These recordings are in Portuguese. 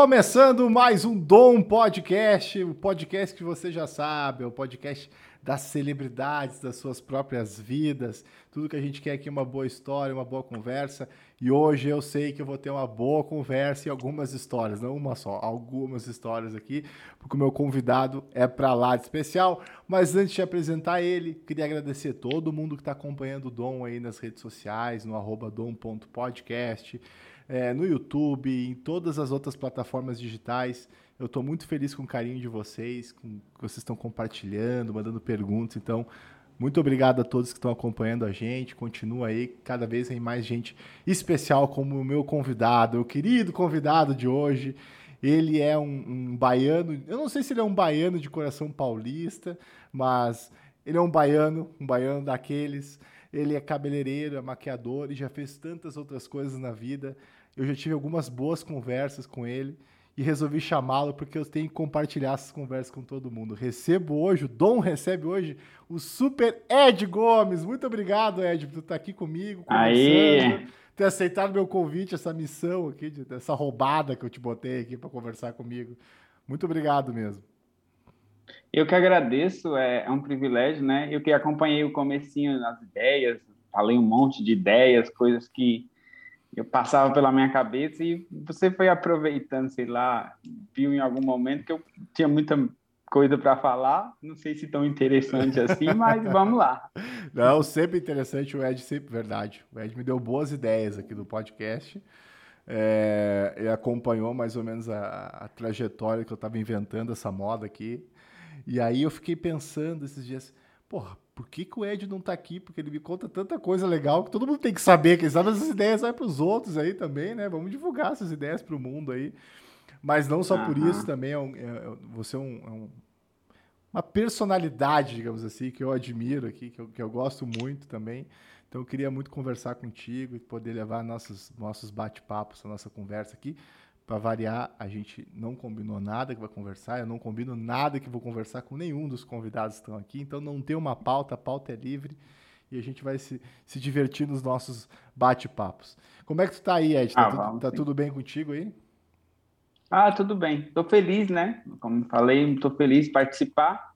Começando mais um Dom Podcast, o podcast que você já sabe, é o podcast das celebridades, das suas próprias vidas. Tudo que a gente quer aqui é uma boa história, uma boa conversa. E hoje eu sei que eu vou ter uma boa conversa e algumas histórias, não uma só, algumas histórias aqui, porque o meu convidado é para lá de especial. Mas antes de apresentar ele, queria agradecer todo mundo que está acompanhando o Dom aí nas redes sociais, no arroba dom.podcast é, no YouTube, em todas as outras plataformas digitais. Eu estou muito feliz com o carinho de vocês, com que vocês estão compartilhando, mandando perguntas. Então, muito obrigado a todos que estão acompanhando a gente. Continua aí, cada vez tem mais gente especial como o meu convidado, o querido convidado de hoje. Ele é um, um, baiano, eu não sei se ele é um baiano de coração paulista, mas ele é um baiano, um baiano daqueles. Ele é cabeleireiro, é maquiador e já fez tantas outras coisas na vida. Eu já tive algumas boas conversas com ele e resolvi chamá-lo porque eu tenho que compartilhar essas conversas com todo mundo. Recebo hoje, o Dom recebe hoje o Super Ed Gomes. Muito obrigado, Ed, por estar aqui comigo, Aí. ter aceitado meu convite, essa missão aqui, essa roubada que eu te botei aqui para conversar comigo. Muito obrigado mesmo. Eu que agradeço, é, é um privilégio, né? Eu que acompanhei o comecinho das ideias, falei um monte de ideias, coisas que eu passava pela minha cabeça e você foi aproveitando, sei lá, viu em algum momento que eu tinha muita coisa para falar, não sei se tão interessante assim, mas vamos lá. Não, sempre interessante, o Ed sempre, verdade, o Ed me deu boas ideias aqui do podcast, é, ele acompanhou mais ou menos a, a trajetória que eu estava inventando essa moda aqui, e aí eu fiquei pensando esses dias, porra, por que, que o Ed não tá aqui? Porque ele me conta tanta coisa legal que todo mundo tem que saber. Quem sabe essas ideias vai para os outros aí também, né? Vamos divulgar essas ideias para o mundo aí. Mas não só uhum. por isso, também é, um, é, é você é, um, é um, uma personalidade, digamos assim, que eu admiro aqui, que eu, que eu gosto muito também. Então eu queria muito conversar contigo e poder levar nossos, nossos bate-papos, a nossa conversa aqui para variar, a gente não combinou nada que vai conversar, eu não combino nada que vou conversar com nenhum dos convidados que estão aqui, então não tem uma pauta, a pauta é livre e a gente vai se, se divertir nos nossos bate-papos. Como é que tu tá aí, Ed? Tá, ah, tudo, tá tudo bem contigo aí? Ah, tudo bem. Tô feliz, né? Como falei, tô feliz de participar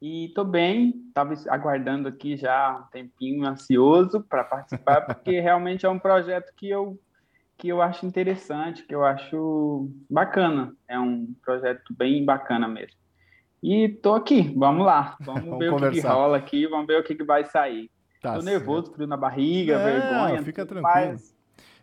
e tô bem. Tava aguardando aqui já um tempinho ansioso para participar, porque realmente é um projeto que eu que eu acho interessante, que eu acho bacana. É um projeto bem bacana mesmo. E tô aqui, vamos lá. Vamos, vamos ver conversar. o que, que, rola aqui, vamos ver o que, que vai sair. Tá tô nervoso, frio na barriga, vergonha. Fica tranquilo. Mas...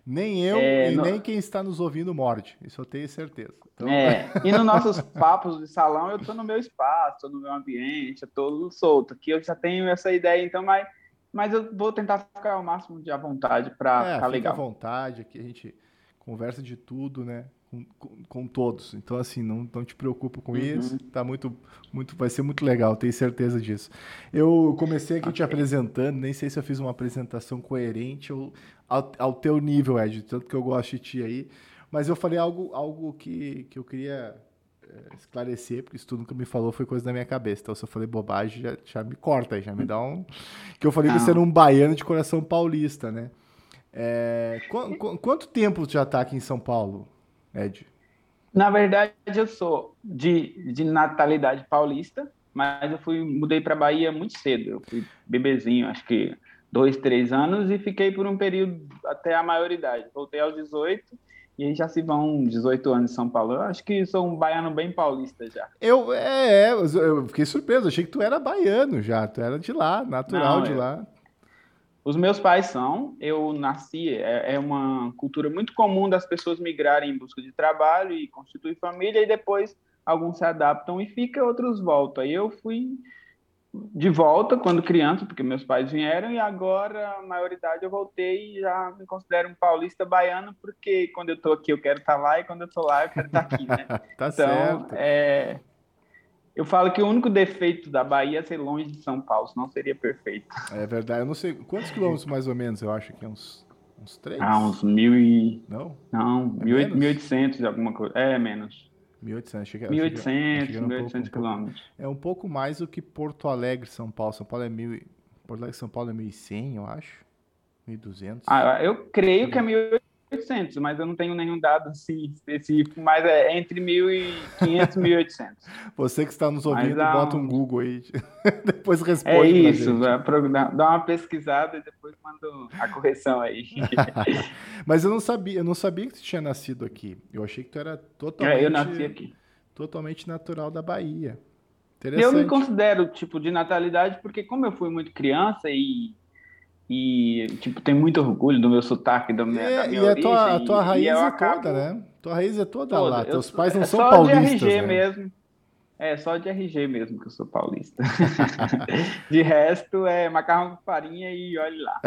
Nem eu é, e no... nem quem está nos ouvindo morde, isso eu tenho certeza. Então... É, e nos nossos papos de salão, eu estou no meu espaço, estou no meu ambiente, eu estou solto. Aqui eu já tenho essa ideia, então, mas mas eu vou tentar ficar ao máximo de à vontade para é, ficar legal. à vontade, aqui a gente conversa de tudo, né? Com, com, com todos. Então, assim, não, não te preocupa com uhum. isso. Tá muito, muito, vai ser muito legal, tenho certeza disso. Eu comecei aqui okay. te apresentando, nem sei se eu fiz uma apresentação coerente ou ao, ao teu nível, Ed, tanto que eu gosto de ti aí. Mas eu falei algo, algo que, que eu queria esclarecer, porque isso tudo que me falou foi coisa da minha cabeça. Então, se eu falei bobagem, já, já me corta, já me dá um. Que eu falei Não. que você era um baiano de coração paulista, né? É, qu qu quanto tempo já está aqui em São Paulo, Ed? Na verdade, eu sou de, de natalidade paulista, mas eu fui mudei para Bahia muito cedo. Eu fui bebezinho, acho que dois, três anos, e fiquei por um período até a maioridade. Voltei aos 18 e aí já se vão 18 anos em São Paulo. Eu acho que sou um baiano bem paulista já. Eu, é, é eu fiquei surpreso. Achei que tu era baiano já. Tu era de lá, natural Não, de lá. Os meus pais são. Eu nasci. É, é, uma cultura muito comum das pessoas migrarem em busca de trabalho e constituir família. E depois alguns se adaptam e ficam, outros voltam. Aí eu fui de volta quando criança, porque meus pais vieram, e agora, a maioridade, eu voltei e já me considero um paulista baiano, porque quando eu tô aqui eu quero estar tá lá, e quando eu tô lá eu quero estar tá aqui, né? tá então, certo. É... Eu falo que o único defeito da Bahia é ser longe de São Paulo, senão seria perfeito. É verdade, eu não sei, quantos quilômetros mais ou menos, eu acho que é uns... Uns três? Ah, uns mil e... Não? Não, é mil, 1800 alguma coisa. É, menos. 1800, achei 1800, 1800 quilômetros. É um pouco mais do que Porto Alegre, São Paulo. São Paulo é mil, Porto Alegre, São Paulo é 1100, eu acho. 1200. Ah, eu creio que é 1800 1.800, mas eu não tenho nenhum dado assim específico, mas é entre 1.500 e 1.800. Você que está nos ouvindo, bota um Google aí, depois responde. É isso, dá uma pesquisada e depois manda a correção aí. mas eu não sabia, eu não sabia que tu tinha nascido aqui. Eu achei que tu era totalmente. É, eu nasci aqui. Totalmente natural da Bahia. Eu me considero tipo de natalidade porque como eu fui muito criança e e, tipo, tem muito orgulho do meu sotaque, da minha, é, da minha e origem. A tua, a tua raiz é acabo... toda, né? Tua raiz é toda, toda. lá. Teus pais não é são só paulistas, de RG né? mesmo. É, só de RG mesmo que eu sou paulista. de resto, é macarrão com farinha e olhe lá.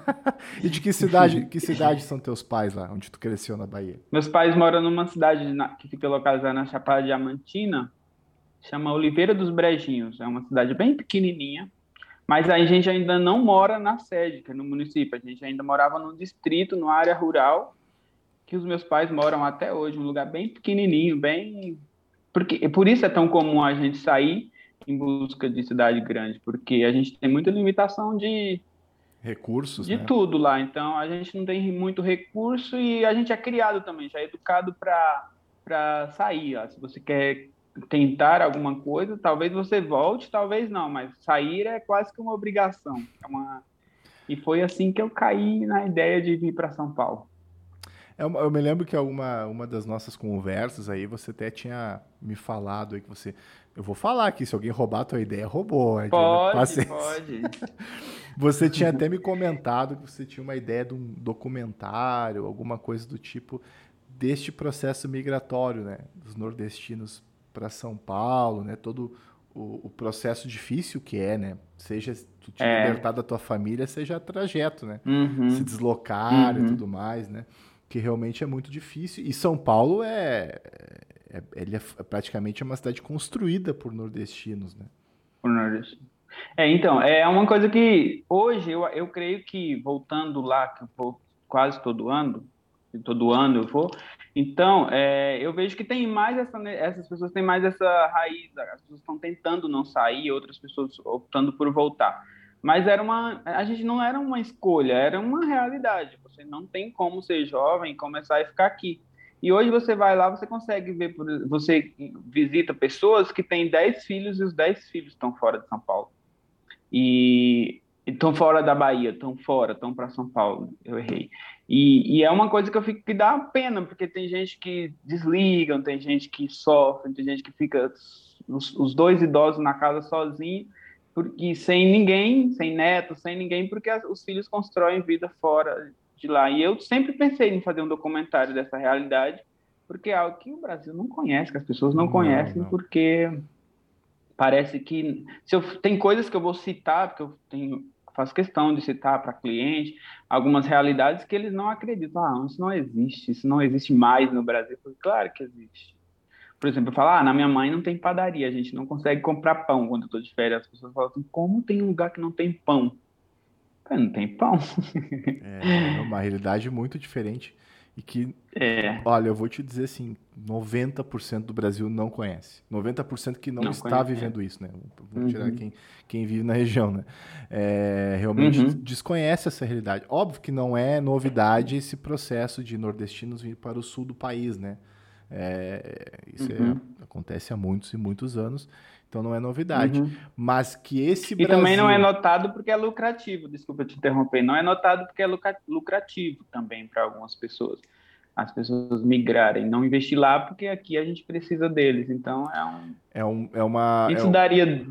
e de que cidade, que cidade são teus pais lá, onde tu cresceu na Bahia? Meus pais moram numa cidade que fica localizada na Chapada Diamantina, chama Oliveira dos Brejinhos. É uma cidade bem pequenininha, mas a gente ainda não mora na sede, que é no município. A gente ainda morava no distrito, numa área rural, que os meus pais moram até hoje, um lugar bem pequenininho, bem porque por isso é tão comum a gente sair em busca de cidade grande, porque a gente tem muita limitação de recursos, de né? tudo lá. Então a gente não tem muito recurso e a gente é criado também, já é educado para para sair. Ó. Se você quer tentar alguma coisa, talvez você volte, talvez não, mas sair é quase que uma obrigação. É uma... E foi assim que eu caí na ideia de vir para São Paulo. É eu me lembro que uma, uma das nossas conversas aí, você até tinha me falado aí que você. Eu vou falar aqui, se alguém roubar a tua ideia, roubou. Pode, pode. Você tinha até me comentado que você tinha uma ideia de um documentário, alguma coisa do tipo deste processo migratório, né? Dos nordestinos para São Paulo, né? Todo o, o, processo difícil que é, né? Seja tu te é. libertar da tua família, seja trajeto, né? Uhum. Se deslocar uhum. e tudo mais, né? Que realmente é muito difícil. E São Paulo é, é, ele é praticamente uma cidade construída por nordestinos, né? Por nordestinos. É, então, é uma coisa que hoje eu, eu creio que voltando lá, que eu vou quase todo ano, todo ano eu vou, então, é, eu vejo que tem mais essa, essas pessoas têm mais essa raiz, as pessoas estão tentando não sair, outras pessoas optando por voltar. Mas era uma, a gente não era uma escolha, era uma realidade. Você não tem como ser jovem e começar a ficar aqui. E hoje você vai lá, você consegue ver, você visita pessoas que têm 10 filhos e os 10 filhos estão fora de São Paulo. E estão fora da Bahia, estão fora, estão para São Paulo. Eu errei. E, e, é uma coisa que eu fico que dá pena, porque tem gente que desliga, tem gente que sofre, tem gente que fica os, os dois idosos na casa sozinho, porque sem ninguém, sem neto, sem ninguém, porque as, os filhos constroem vida fora de lá. E eu sempre pensei em fazer um documentário dessa realidade, porque é algo que o Brasil não conhece, que as pessoas não, não conhecem, não. porque parece que se eu, tem coisas que eu vou citar, porque eu tenho faço questão de citar para cliente algumas realidades que eles não acreditam. Ah, isso não existe, isso não existe mais no Brasil. Falei, claro que existe. Por exemplo, eu falo, ah, na minha mãe não tem padaria, a gente não consegue comprar pão quando eu estou de férias. As pessoas falam assim, como tem um lugar que não tem pão? falei, não tem pão. é uma realidade muito diferente. E que, é. olha, eu vou te dizer assim, 90% do Brasil não conhece. 90% que não, não está conhece. vivendo isso, né? Vou tirar uhum. quem, quem vive na região, né? É, realmente uhum. desconhece essa realidade. Óbvio que não é novidade esse processo de nordestinos vir para o sul do país, né? É, isso é, uhum. é, acontece há muitos e muitos anos, então não é novidade. Uhum. Mas que esse Brasil... E também não é notado porque é lucrativo, desculpa te interromper, não é notado porque é lucrativo também para algumas pessoas. As pessoas migrarem, não investir lá porque aqui a gente precisa deles. Então é um. É, um, é uma. Isso é um... daria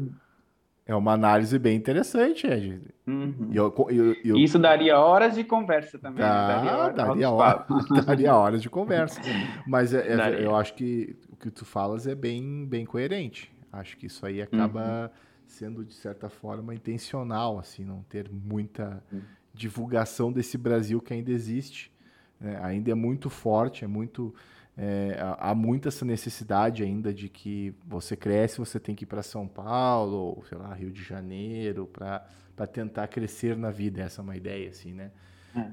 é uma análise bem interessante, Ed. Uhum. Eu, eu, eu... Isso daria horas de conversa também. Daria, horas, daria, hora, daria horas de conversa. Mas é, é, eu acho que o que tu falas é bem, bem coerente. Acho que isso aí acaba uhum. sendo, de certa forma, intencional, assim, não ter muita uhum. divulgação desse Brasil que ainda existe. Né? Ainda é muito forte, é muito. É, há muita essa necessidade ainda de que você cresce, você tem que ir para São Paulo, ou sei lá, Rio de Janeiro, para tentar crescer na vida. Essa é uma ideia, assim, né?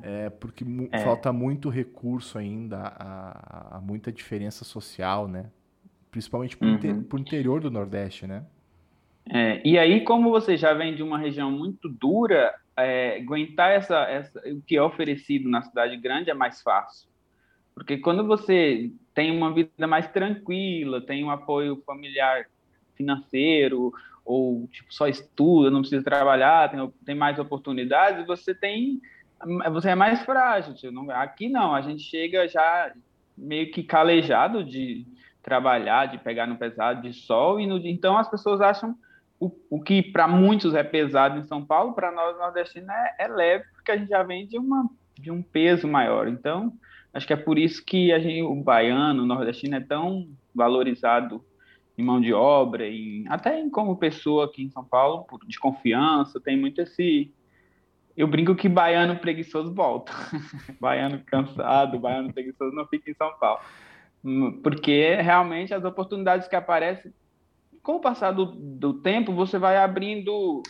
É, é porque é. falta muito recurso ainda, há, há muita diferença social, né? Principalmente para o uhum. interior do Nordeste, né? É, e aí, como você já vem de uma região muito dura, é, aguentar essa, essa, o que é oferecido na cidade grande é mais fácil. Porque quando você tem uma vida mais tranquila, tem um apoio familiar financeiro, ou tipo, só estuda, não precisa trabalhar, tem, tem mais oportunidades, você tem você é mais frágil. Não, aqui não, a gente chega já meio que calejado de trabalhar, de pegar no pesado de sol, e no, então as pessoas acham o, o que para muitos é pesado em São Paulo, para nós nordestinos é, é, leve, porque a gente já vem de, uma, de um peso maior. Então, acho que é por isso que a gente, o baiano, o nordestino é tão valorizado em mão de obra, e até em, como pessoa aqui em São Paulo, de confiança, tem muito esse. Eu brinco que baiano preguiçoso volta. baiano cansado, baiano preguiçoso não fica em São Paulo. Porque realmente as oportunidades que aparecem com o passar do, do tempo, você vai abrindo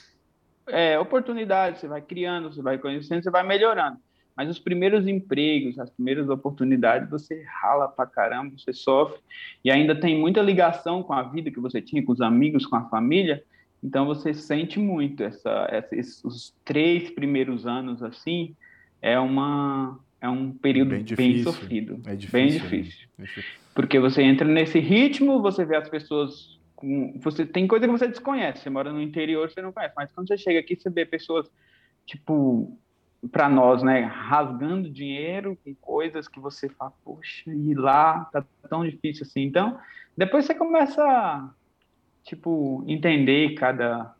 é, oportunidades, você vai criando, você vai conhecendo, você vai melhorando. Mas os primeiros empregos, as primeiras oportunidades, você rala pra caramba, você sofre, e ainda tem muita ligação com a vida que você tinha, com os amigos, com a família, então você sente muito essa, essa esses, os três primeiros anos assim, é uma é um período bem, bem sofrido, é difícil, bem difícil. Né? Porque você entra nesse ritmo, você vê as pessoas com, você tem coisa que você desconhece. Você mora no interior, você não conhece. Mas quando você chega aqui, você vê pessoas, tipo, para nós, né, rasgando dinheiro com coisas que você fala, poxa, e lá tá tão difícil assim. Então, depois você começa a, tipo, entender cada.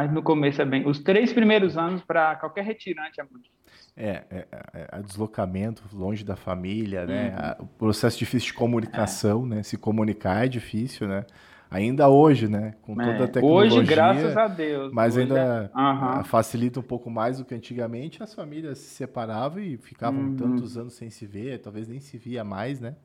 Mas no começo é bem. Os três primeiros anos para qualquer retirante é muito. É, é, é, é, deslocamento longe da família, né? Uhum. O processo difícil de comunicação, é. né? Se comunicar é difícil, né? Ainda hoje, né? Com toda a é, tecnologia. Hoje, graças a Deus. Mas ainda é... facilita um pouco mais do que antigamente. As famílias se separavam e ficavam uhum. tantos anos sem se ver, talvez nem se via mais, né?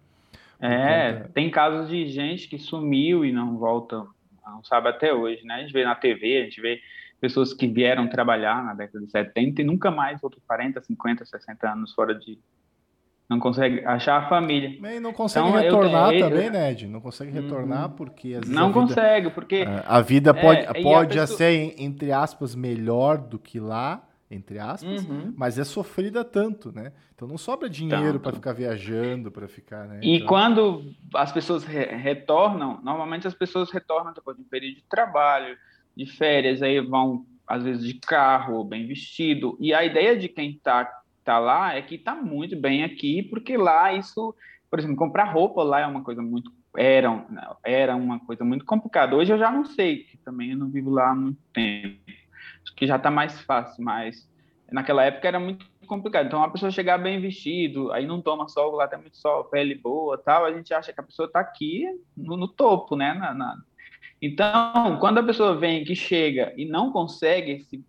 Por é, conta... tem casos de gente que sumiu e não volta, não sabe até hoje, né? A gente vê na TV, a gente vê pessoas que vieram trabalhar na década de 70 e nunca mais voltam 40, 50, 60 anos fora de, não consegue achar a família. E não consegue então, retornar eu, também, Ned. Não consegue retornar uhum. porque não vida, consegue porque a vida pode é, pode pessoa... ser entre aspas melhor do que lá entre aspas, uhum. mas é sofrida tanto, né? Então não sobra dinheiro para ficar viajando, para ficar, né? E então... quando as pessoas re retornam, normalmente as pessoas retornam depois de um período de trabalho, de férias, aí vão às vezes de carro, bem vestido. E a ideia de quem está tá lá é que tá muito bem aqui, porque lá isso, por exemplo, comprar roupa lá é uma coisa muito era, era uma coisa muito complicada. Hoje eu já não sei, que também eu não vivo lá há muito tempo. Que já está mais fácil, mas naquela época era muito complicado. Então a pessoa chegar bem vestido, aí não toma sol, lá tem muito sol, pele boa, tal, a gente acha que a pessoa está aqui no, no, topo, né? Na, na... Então, quando a pessoa vem que chega e não consegue se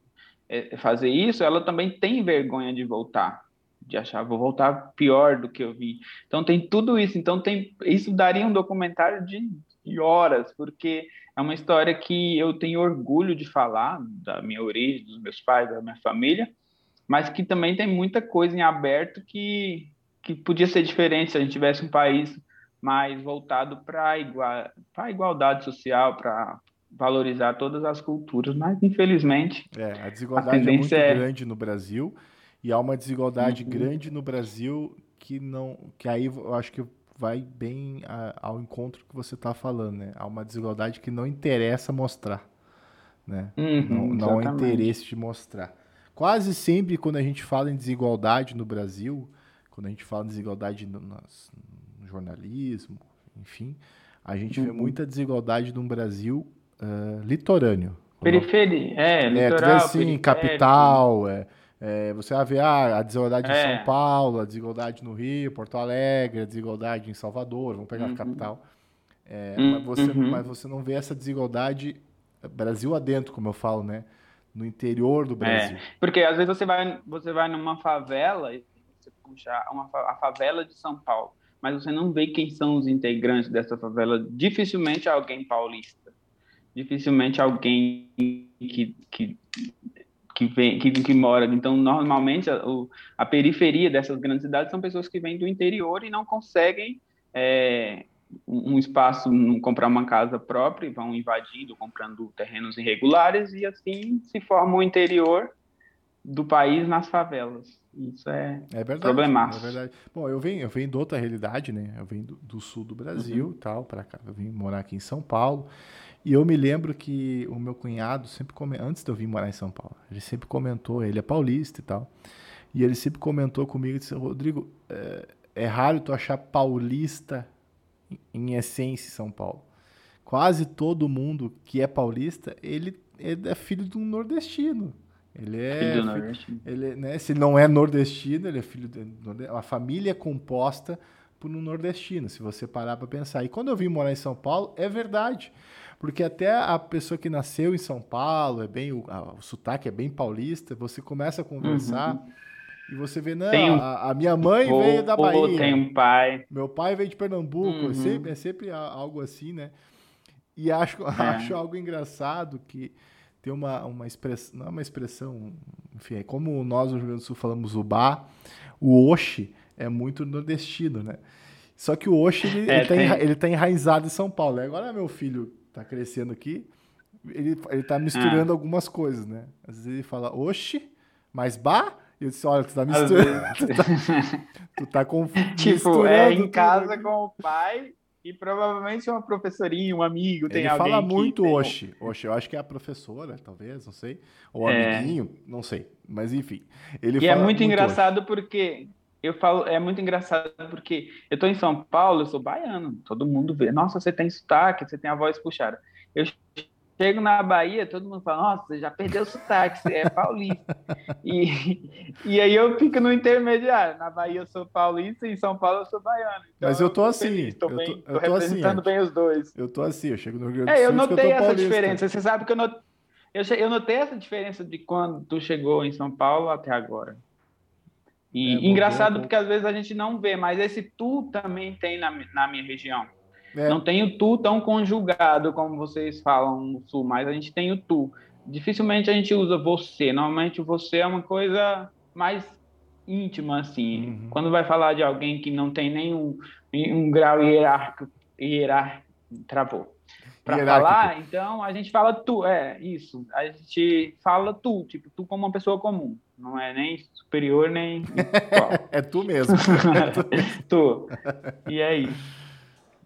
é, fazer isso, ela também tem vergonha de voltar, de achar vou voltar pior do que eu vi. Então tem tudo isso. Então tem isso daria um documentário de, de horas, porque é uma história que eu tenho orgulho de falar da minha origem, dos meus pais, da minha família, mas que também tem muita coisa em aberto que que podia ser diferente se a gente tivesse um país mais voltado para igual, a igualdade social, para valorizar todas as culturas, mas infelizmente é, a desigualdade a é muito é... grande no Brasil e há uma desigualdade uhum. grande no Brasil que não, que aí eu acho que vai bem a, ao encontro que você está falando, né? Há uma desigualdade que não interessa mostrar, né? Uhum, não, não há interesse de mostrar. Quase sempre quando a gente fala em desigualdade no Brasil, quando a gente fala em desigualdade no, no jornalismo, enfim, a gente uhum. vê muita desigualdade no Brasil uh, litorâneo. Periferia, é, é litoral, assim, capital, é, é, você vai ver ah, a desigualdade é. em São Paulo, a desigualdade no Rio, Porto Alegre, a desigualdade em Salvador, vamos pegar uhum. a capital. É, uhum. mas, você, uhum. mas você não vê essa desigualdade Brasil adentro, como eu falo, né? No interior do é, Brasil. porque às vezes você vai, você vai numa favela você puxa uma, a favela de São Paulo, mas você não vê quem são os integrantes dessa favela. Dificilmente alguém paulista dificilmente alguém que, que, que, vem, que, que mora. Então, normalmente, a, a, periferia dessas grandes cidades são pessoas que vêm do interior e não conseguem é, um, um espaço, comprar uma casa própria e vão invadindo, comprando terrenos irregulares e assim se forma o interior do país nas favelas. Isso é, é verdade, problemático. É verdade. Bom, eu venho, eu venho de outra realidade, né? Eu venho do, do sul do Brasil, uhum. tal, para cá. Eu vim morar aqui em São Paulo. E eu me lembro que o meu cunhado sempre comentou, antes de eu vir morar em São Paulo, ele sempre comentou, ele é paulista e tal. E ele sempre comentou comigo disse: Rodrigo, é, é raro tu achar paulista em essência em São Paulo. Quase todo mundo que é paulista, ele, ele é filho de um nordestino. Ele é. Filho do nordestino. Ele, né, se não é nordestino, ele é filho de. A família é composta por um nordestino, se você parar para pensar. E quando eu vim morar em São Paulo, é verdade. Porque até a pessoa que nasceu em São Paulo, é bem o, o sotaque é bem paulista, você começa a conversar. Uhum. E você vê, não, um, a, a, minha mãe veio da Bahia. Tem um pai. Meu pai veio de Pernambuco. É uhum. É, sempre, é sempre algo assim, né? E acho, é. acho algo engraçado que tem uma, uma expressão, não é uma expressão, enfim, é como nós no Rio Grande do Sul falamos o bar, o oxe é muito nordestino, né? Só que o oxe, ele, é, ele, tá, ele tá enraizado em São Paulo. Agora meu filho tá crescendo aqui, ele, ele tá misturando ah. algumas coisas, né? Às vezes ele fala oxe, mais bar, e eu disse, olha, tu tá misturando, tu tá, tu tá confundindo. Tipo, é em casa com o pai e provavelmente uma professorinha, um amigo, tem Ele alguém fala muito tem... Oxi. Oxi, eu acho que é a professora, talvez, não sei. Ou é... amiguinho, não sei. Mas enfim. Ele e é muito, muito engraçado Oxi. porque eu falo, é muito engraçado porque eu tô em São Paulo, eu sou baiano, todo mundo vê. Nossa, você tem sotaque, você tem a voz puxada. Eu chego na Bahia, todo mundo fala, nossa, você já perdeu o sotaque, você é paulista. e, e aí eu fico no intermediário. Na Bahia eu sou paulista e em São Paulo eu sou baiano. Então, Mas eu tô assim. Estou tô, bem, tô, tô assim, representando assim, bem os dois. Eu tô assim, eu chego no Rio Grande do Sul. É, eu notei eu essa diferença. Você sabe que eu, not... eu, eu notei essa diferença de quando tu chegou em São Paulo até agora. E é, engraçado porque às vezes a gente não vê, mas esse tu também tem na, na minha região. É. Não tem o tu tão conjugado como vocês falam no sul, mas a gente tem o tu. Dificilmente a gente usa você. Normalmente você é uma coisa mais íntima, assim. Uhum. Quando vai falar de alguém que não tem nenhum um grau hierárquico, hierárquico travou. Para falar, então a gente fala tu, é isso. A gente fala tu, tipo, tu como uma pessoa comum. Não é nem superior nem. é tu mesmo. É tu. tu. E é isso.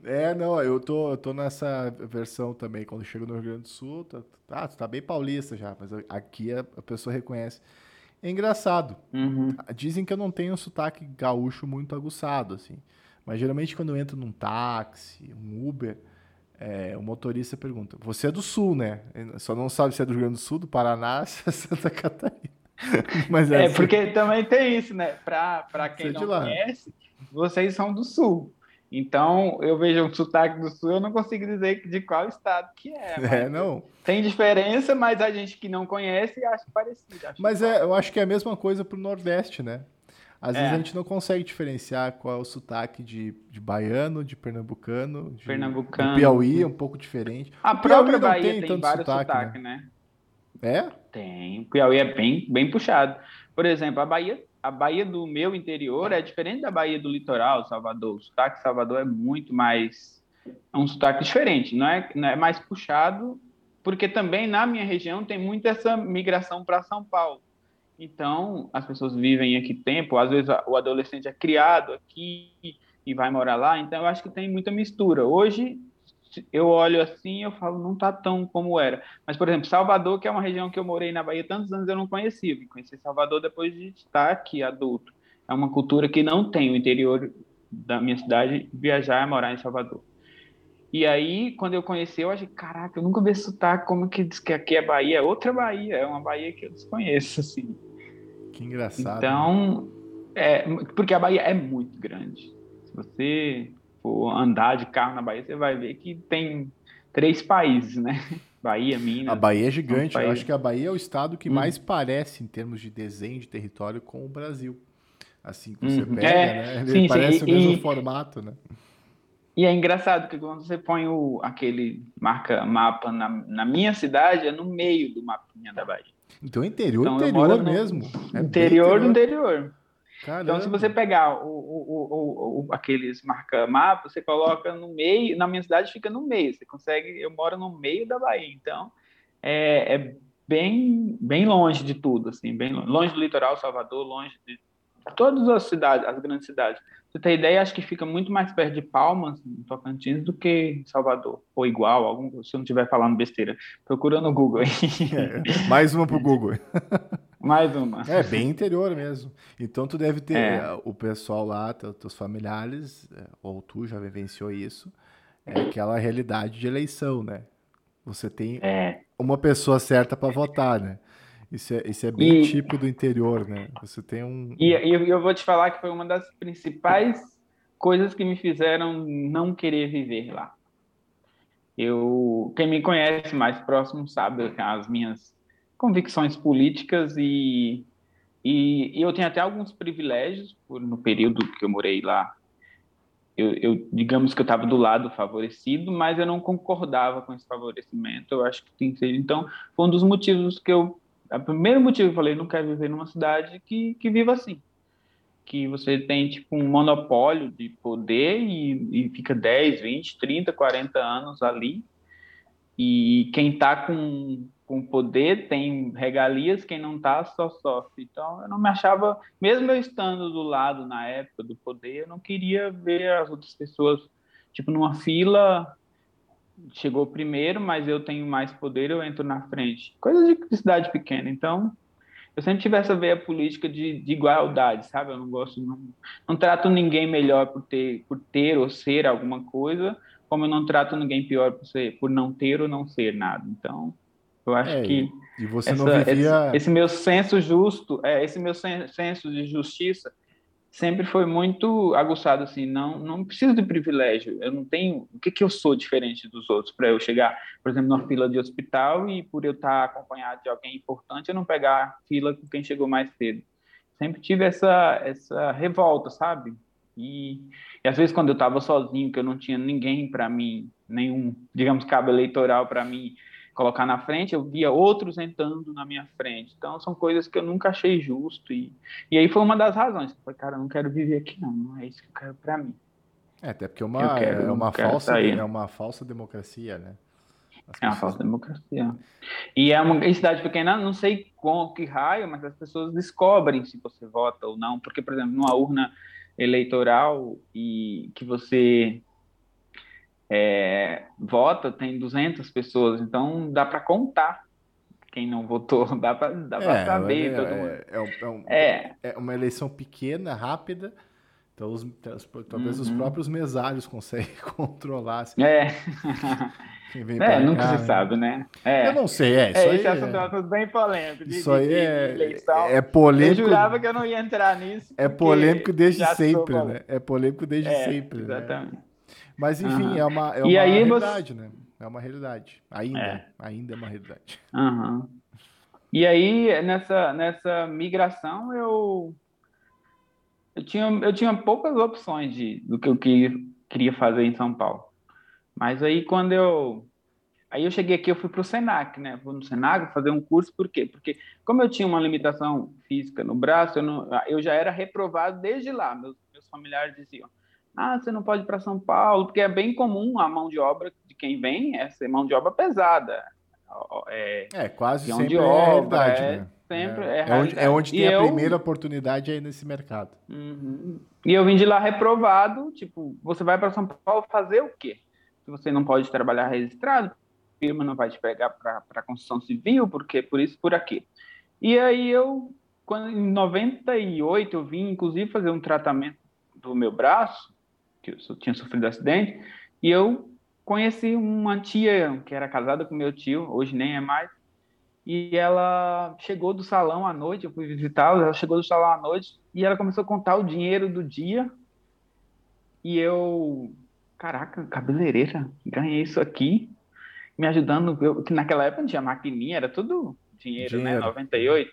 É, não, eu tô, eu tô nessa versão também. Quando chego no Rio Grande do Sul, tá, tá, tá bem paulista já, mas aqui a, a pessoa reconhece. É engraçado. Uhum. Dizem que eu não tenho um sotaque gaúcho muito aguçado, assim. Mas geralmente quando eu entro num táxi, um Uber, é, o motorista pergunta: Você é do Sul, né? Só não sabe se é do Rio Grande do Sul, do Paraná, se é Santa Catarina. Mas é, é assim. porque também tem isso, né? Para quem não conhece, vocês são do Sul. Então, eu vejo um sotaque do sul, eu não consigo dizer de qual estado que é. É, não. Tem diferença, mas a gente que não conhece acha parecido. Acha mas é, eu acho que é a mesma coisa pro Nordeste, né? Às é. vezes a gente não consegue diferenciar qual é o sotaque de, de baiano, de pernambucano, de, pernambucano. Piauí, é um pouco diferente. A o própria Bahia tem, tem vários sotaque, sotaque né? né? É? Tem. O Piauí é bem, bem puxado. Por exemplo, a Bahia a Bahia do meu interior é diferente da Bahia do litoral, Salvador. O sotaque Salvador é muito mais. É um sotaque diferente, não é, não é mais puxado, porque também na minha região tem muito essa migração para São Paulo. Então, as pessoas vivem aqui tempo, às vezes o adolescente é criado aqui e vai morar lá, então eu acho que tem muita mistura. Hoje, eu olho assim eu falo, não tá tão como era. Mas, por exemplo, Salvador, que é uma região que eu morei na Bahia tantos anos, eu não conhecia. Vim conhecer Salvador depois de estar aqui adulto. É uma cultura que não tem o interior da minha cidade, viajar e morar em Salvador. E aí, quando eu conheci, eu achei, caraca, eu nunca vi sotaque, como que diz que aqui é Bahia? É outra Bahia, é uma Bahia que eu desconheço, assim. Que engraçado. Então, é, porque a Bahia é muito grande. Se você for andar de carro na Bahia, você vai ver que tem três países, né? Bahia, Minas. A Bahia é gigante. Eu acho que a Bahia é o estado que hum. mais parece em termos de desenho de território com o Brasil. Assim que você hum. pega, é, né? Ele sim, parece sim. o mesmo e, formato, né? E é engraçado que quando você põe o, aquele marca mapa na, na minha cidade, é no meio do mapinha da Bahia. Então interior, então, interior mesmo. É interior do interior. Caramba. Então, se você pegar o, o, o, o aqueles marca-mapa, você coloca no meio, na minha cidade fica no meio, você consegue, eu moro no meio da Bahia, então é, é bem, bem longe de tudo, assim, bem longe, longe do litoral, Salvador, longe de todas as cidades, as grandes cidades. Você tem ideia, acho que fica muito mais perto de Palmas, em Tocantins, do que Salvador. Ou igual, algum, se eu não estiver falando besteira. Procura no Google aí. É, mais uma pro Google. mais uma. É, bem interior mesmo. Então tu deve ter é. o pessoal lá, teus familiares, é, ou tu já vivenciou isso, é aquela realidade de eleição, né? Você tem é. uma pessoa certa para votar, né? Isso é, isso é bem e, típico do interior, né? Você tem um. E, e eu vou te falar que foi uma das principais coisas que me fizeram não querer viver lá. Eu, quem me conhece mais próximo sabe as minhas convicções políticas e, e, e eu tenho até alguns privilégios por, no período que eu morei lá. Eu, eu digamos que eu estava do lado favorecido, mas eu não concordava com esse favorecimento. Eu acho que tem que ser. Então, foi um dos motivos que eu o primeiro motivo que eu falei, não quero viver numa cidade que, que viva assim. Que você tem, tipo, um monopólio de poder e, e fica 10, 20, 30, 40 anos ali. E quem está com, com poder tem regalias, quem não está só sofre. Então, eu não me achava, mesmo eu estando do lado na época do poder, eu não queria ver as outras pessoas, tipo, numa fila chegou primeiro, mas eu tenho mais poder, eu entro na frente. Coisa de cidade pequena. Então, eu sempre tive essa veia política de, de igualdade, sabe? Eu não gosto, não, não trato ninguém melhor por ter, por ter ou ser alguma coisa, como eu não trato ninguém pior por, ser, por não ter ou não ser nada. Então, eu acho é, que e você essa, não vivia... esse, esse, meu senso justo, é, esse meu senso de justiça sempre foi muito aguçado assim, não não preciso de privilégio, eu não tenho, o que que eu sou diferente dos outros para eu chegar, por exemplo, numa fila de hospital e por eu estar acompanhado de alguém importante, eu não pegar fila com quem chegou mais cedo. Sempre tive essa essa revolta, sabe? E, e às vezes quando eu estava sozinho, que eu não tinha ninguém para mim, nenhum, digamos, cabo eleitoral para mim colocar na frente, eu via outros entrando na minha frente. Então, são coisas que eu nunca achei justo. E, e aí foi uma das razões. Eu falei, cara, eu não quero viver aqui, não. Não é isso que eu quero para mim. É, até porque é uma, quero, é, uma falsa, é uma falsa democracia, né? é uma falsa democracia. E é uma cidade pequena, não sei com que raio, mas as pessoas descobrem se você vota ou não. Porque, por exemplo, numa urna eleitoral e que você é, vota, tem 200 pessoas, então dá para contar quem não votou, dá para é, saber. É, todo mundo. É, é, um, é, é, uma eleição pequena, rápida, então os, talvez uhum. os próprios mesários conseguem controlar. Assim. É. é, nunca cá, se né? sabe, né? É. Eu não sei, é. Isso é, aí é, um assunto bem polêmico. De, isso aí é, eleição. é polêmico. Eu jurava que eu não ia entrar nisso. É polêmico desde sempre, né? É polêmico desde é, sempre. Né? Exatamente. Né? Mas enfim, uhum. é uma, é uma realidade, você... né? É uma realidade. Ainda, é. ainda é uma realidade. Uhum. E aí, nessa, nessa migração, eu, eu, tinha, eu tinha poucas opções de, do que eu queria, queria fazer em São Paulo. Mas aí, quando eu... Aí eu cheguei aqui, eu fui para o Senac, né? Fui no Senac fazer um curso, por quê? Porque como eu tinha uma limitação física no braço, eu, não, eu já era reprovado desde lá. Meus, meus familiares diziam, ah, você não pode ir para São Paulo, porque é bem comum a mão de obra de quem vem é ser mão de obra pesada. É, é quase sempre de é obra, é, né? Sempre é, é, é onde, é onde tem eu, a primeira oportunidade aí nesse mercado. Uhum. E eu vim de lá reprovado, tipo, você vai para São Paulo fazer o quê? Se você não pode trabalhar registrado, a firma não vai te pegar para construção civil, porque por isso, por aqui. E aí eu, quando, em 98, eu vim, inclusive, fazer um tratamento do meu braço, que eu tinha sofrido acidente, e eu conheci uma tia que era casada com meu tio, hoje nem é mais, e ela chegou do salão à noite, eu fui visitá-la, ela chegou do salão à noite e ela começou a contar o dinheiro do dia, e eu, caraca, cabeleireira, ganhei isso aqui, me ajudando, eu, que naquela época não tinha maquininha, era tudo dinheiro, né, dinheiro. né, 98.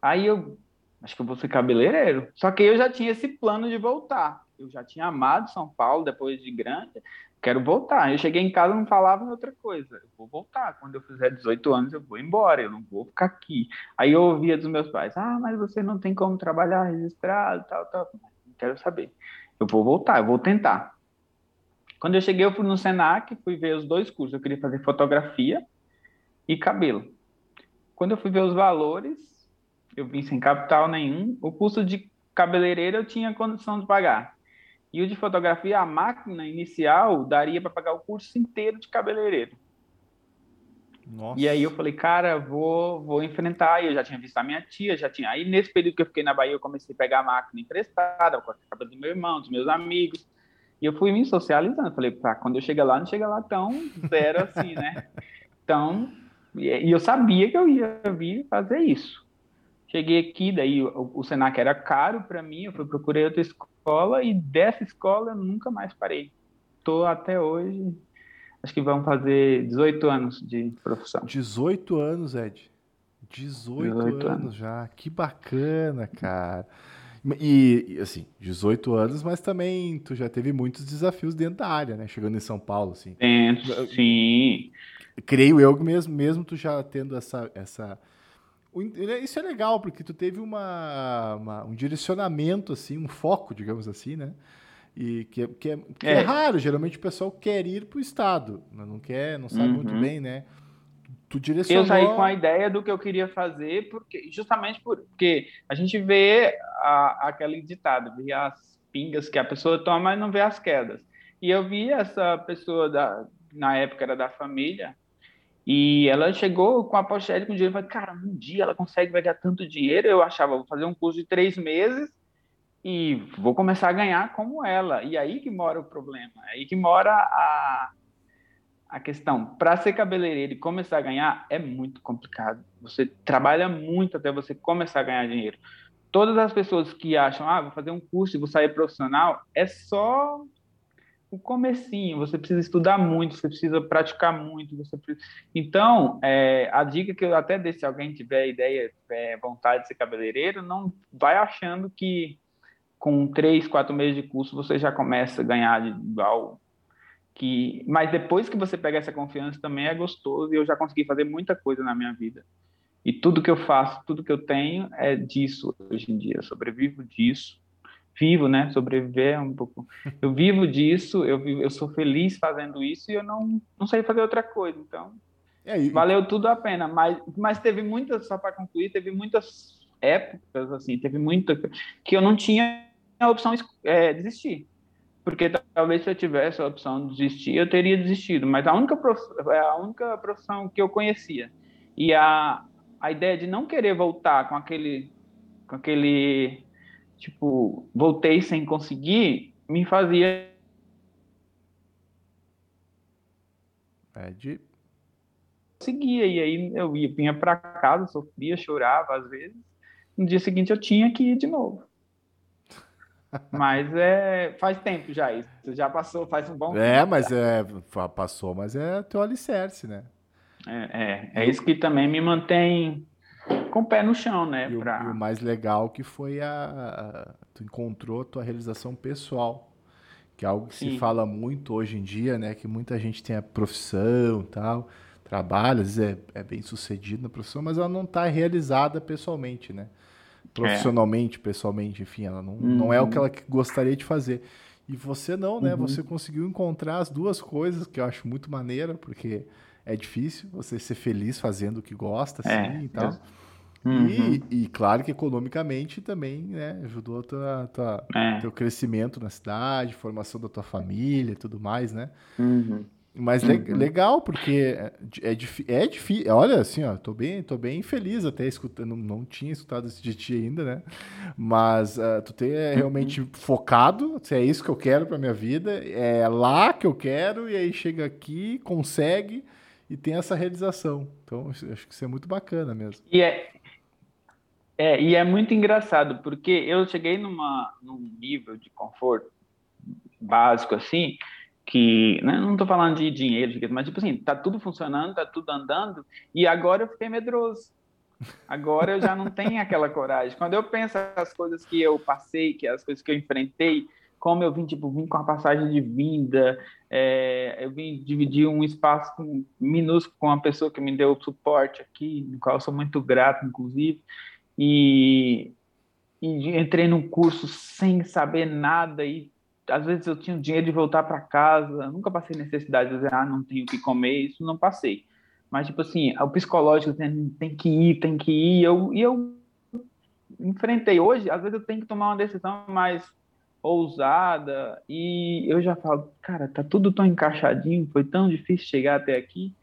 Aí eu, acho que eu vou ser cabeleireiro. Só que eu já tinha esse plano de voltar eu já tinha amado São Paulo depois de grande, quero voltar. Eu cheguei em casa não falava outra coisa. Eu vou voltar. Quando eu fizer 18 anos, eu vou embora, eu não vou ficar aqui. Aí eu ouvia dos meus pais: ah, mas você não tem como trabalhar registrado, tal, tal. Não quero saber. Eu vou voltar, eu vou tentar. Quando eu cheguei, eu fui no Senac, fui ver os dois cursos. Eu queria fazer fotografia e cabelo. Quando eu fui ver os valores, eu vim sem capital nenhum. O curso de cabeleireiro eu tinha condição de pagar. E o de fotografia, a máquina inicial daria para pagar o curso inteiro de cabeleireiro. Nossa. E aí eu falei, cara, vou, vou enfrentar. Eu já tinha visto a minha tia, já tinha. Aí nesse período que eu fiquei na Bahia, eu comecei a pegar a máquina emprestada, a cabelo do meu irmão, dos meus amigos. E eu fui me socializando. Falei, pá, quando eu chegar lá, não chega lá tão zero assim, né? Então, e eu sabia que eu ia vir fazer isso. Cheguei aqui, daí o, o Senac era caro para mim, eu fui procurei outra escola e dessa escola eu nunca mais parei. Tô até hoje, acho que vão fazer 18 anos de profissão. 18 anos, Ed. 18, 18 anos, anos já. Que bacana, cara. E, assim, 18 anos, mas também tu já teve muitos desafios dentro da área, né? Chegando em São Paulo, assim. Dentro, sim. Creio eu mesmo, mesmo tu já tendo essa, essa isso é legal, porque tu teve uma, uma, um direcionamento, assim, um foco, digamos assim, né? E que, é, que, é, que é. é raro, geralmente o pessoal quer ir para o Estado, não quer, não sabe uhum. muito bem, né? Tu direcionou... Eu saí com a ideia do que eu queria fazer, porque justamente porque a gente vê a, aquele ditado, vê as pingas que a pessoa toma, mas não vê as quedas. E eu vi essa pessoa, da, na época era da família, e ela chegou com a pochete com dinheiro e falou, cara, um dia ela consegue pegar tanto dinheiro. Eu achava, vou fazer um curso de três meses e vou começar a ganhar como ela. E aí que mora o problema, aí que mora a, a questão. Para ser cabeleireiro e começar a ganhar é muito complicado. Você trabalha muito até você começar a ganhar dinheiro. Todas as pessoas que acham, ah, vou fazer um curso e vou sair profissional, é só o comecinho, você precisa estudar muito, você precisa praticar muito, você precisa... Então, é, a dica que eu até dei, se alguém tiver ideia, tiver vontade de ser cabeleireiro, não vai achando que com três, quatro meses de curso você já começa a ganhar de igual que, mas depois que você pega essa confiança também é gostoso e eu já consegui fazer muita coisa na minha vida. E tudo que eu faço, tudo que eu tenho é disso hoje em dia, eu sobrevivo disso vivo, né? Sobreviver é um pouco. Eu vivo disso, eu, vivo, eu sou feliz fazendo isso e eu não, não sei fazer outra coisa. Então, é, valeu tudo a pena. Mas, mas teve muitas, só para concluir, teve muitas épocas, assim, teve muita que eu não tinha a opção de é, desistir. Porque talvez se eu tivesse a opção de desistir, eu teria desistido. Mas a única profissão, é a única profissão que eu conhecia. E a, a ideia de não querer voltar com aquele, com aquele tipo, voltei sem conseguir, me fazia. É de. Seguia, e aí eu ia, vinha para casa, sofria, chorava às vezes. No dia seguinte eu tinha que ir de novo. Mas é, faz tempo já isso. Já passou, faz um bom é, tempo. É, mas já. é, passou, mas é teu alicerce, né? É, é, é isso que também me mantém com o pé no chão, né? E, pra... o, e o, mais legal que foi a, a, tu encontrou a tua realização pessoal, que é algo que Sim. se fala muito hoje em dia, né? Que muita gente tem a profissão, tal, trabalha, às vezes é, é bem sucedido na profissão, mas ela não está realizada pessoalmente, né? Profissionalmente, é. pessoalmente, enfim, ela não, uhum. não é o que ela gostaria de fazer. E você não, né? Uhum. Você conseguiu encontrar as duas coisas que eu acho muito maneira, porque é difícil você ser feliz fazendo o que gosta, assim, é, e tal. Uhum. E, e, claro que economicamente também né, ajudou a tua, tua é. teu crescimento na cidade, formação da tua família e tudo mais, né? Uhum. Mas uhum. legal, porque é, é, é difícil. Olha, assim, ó, tô bem, tô bem feliz até escutando. Não, tinha escutado isso de ti ainda, né? Mas uh, tu tem é, realmente uhum. focado, se é isso que eu quero para minha vida, é lá que eu quero, e aí chega aqui, consegue e tem essa realização. Então, acho que isso é muito bacana mesmo. E é, é, e é muito engraçado, porque eu cheguei numa, num nível de conforto básico, assim, que né, não estou falando de dinheiro, mas tipo assim, tá tudo funcionando, tá tudo andando, e agora eu fiquei medroso. Agora eu já não tenho aquela coragem. Quando eu penso as coisas que eu passei, que as coisas que eu enfrentei, como eu vim, tipo, vim com a passagem de vinda, é, eu vim dividir um espaço com, minúsculo com uma pessoa que me deu suporte aqui, no qual sou muito grato, inclusive, e, e entrei num curso sem saber nada e às vezes eu tinha dinheiro de voltar para casa, nunca passei necessidade de dizer, ah, não tenho o que comer, isso não passei. Mas, tipo assim, o psicológico tem, tem que ir, tem que ir, eu, e eu enfrentei. Hoje, às vezes eu tenho que tomar uma decisão mais ousada e eu já falo, cara, tá tudo tão encaixadinho, foi tão difícil chegar até aqui,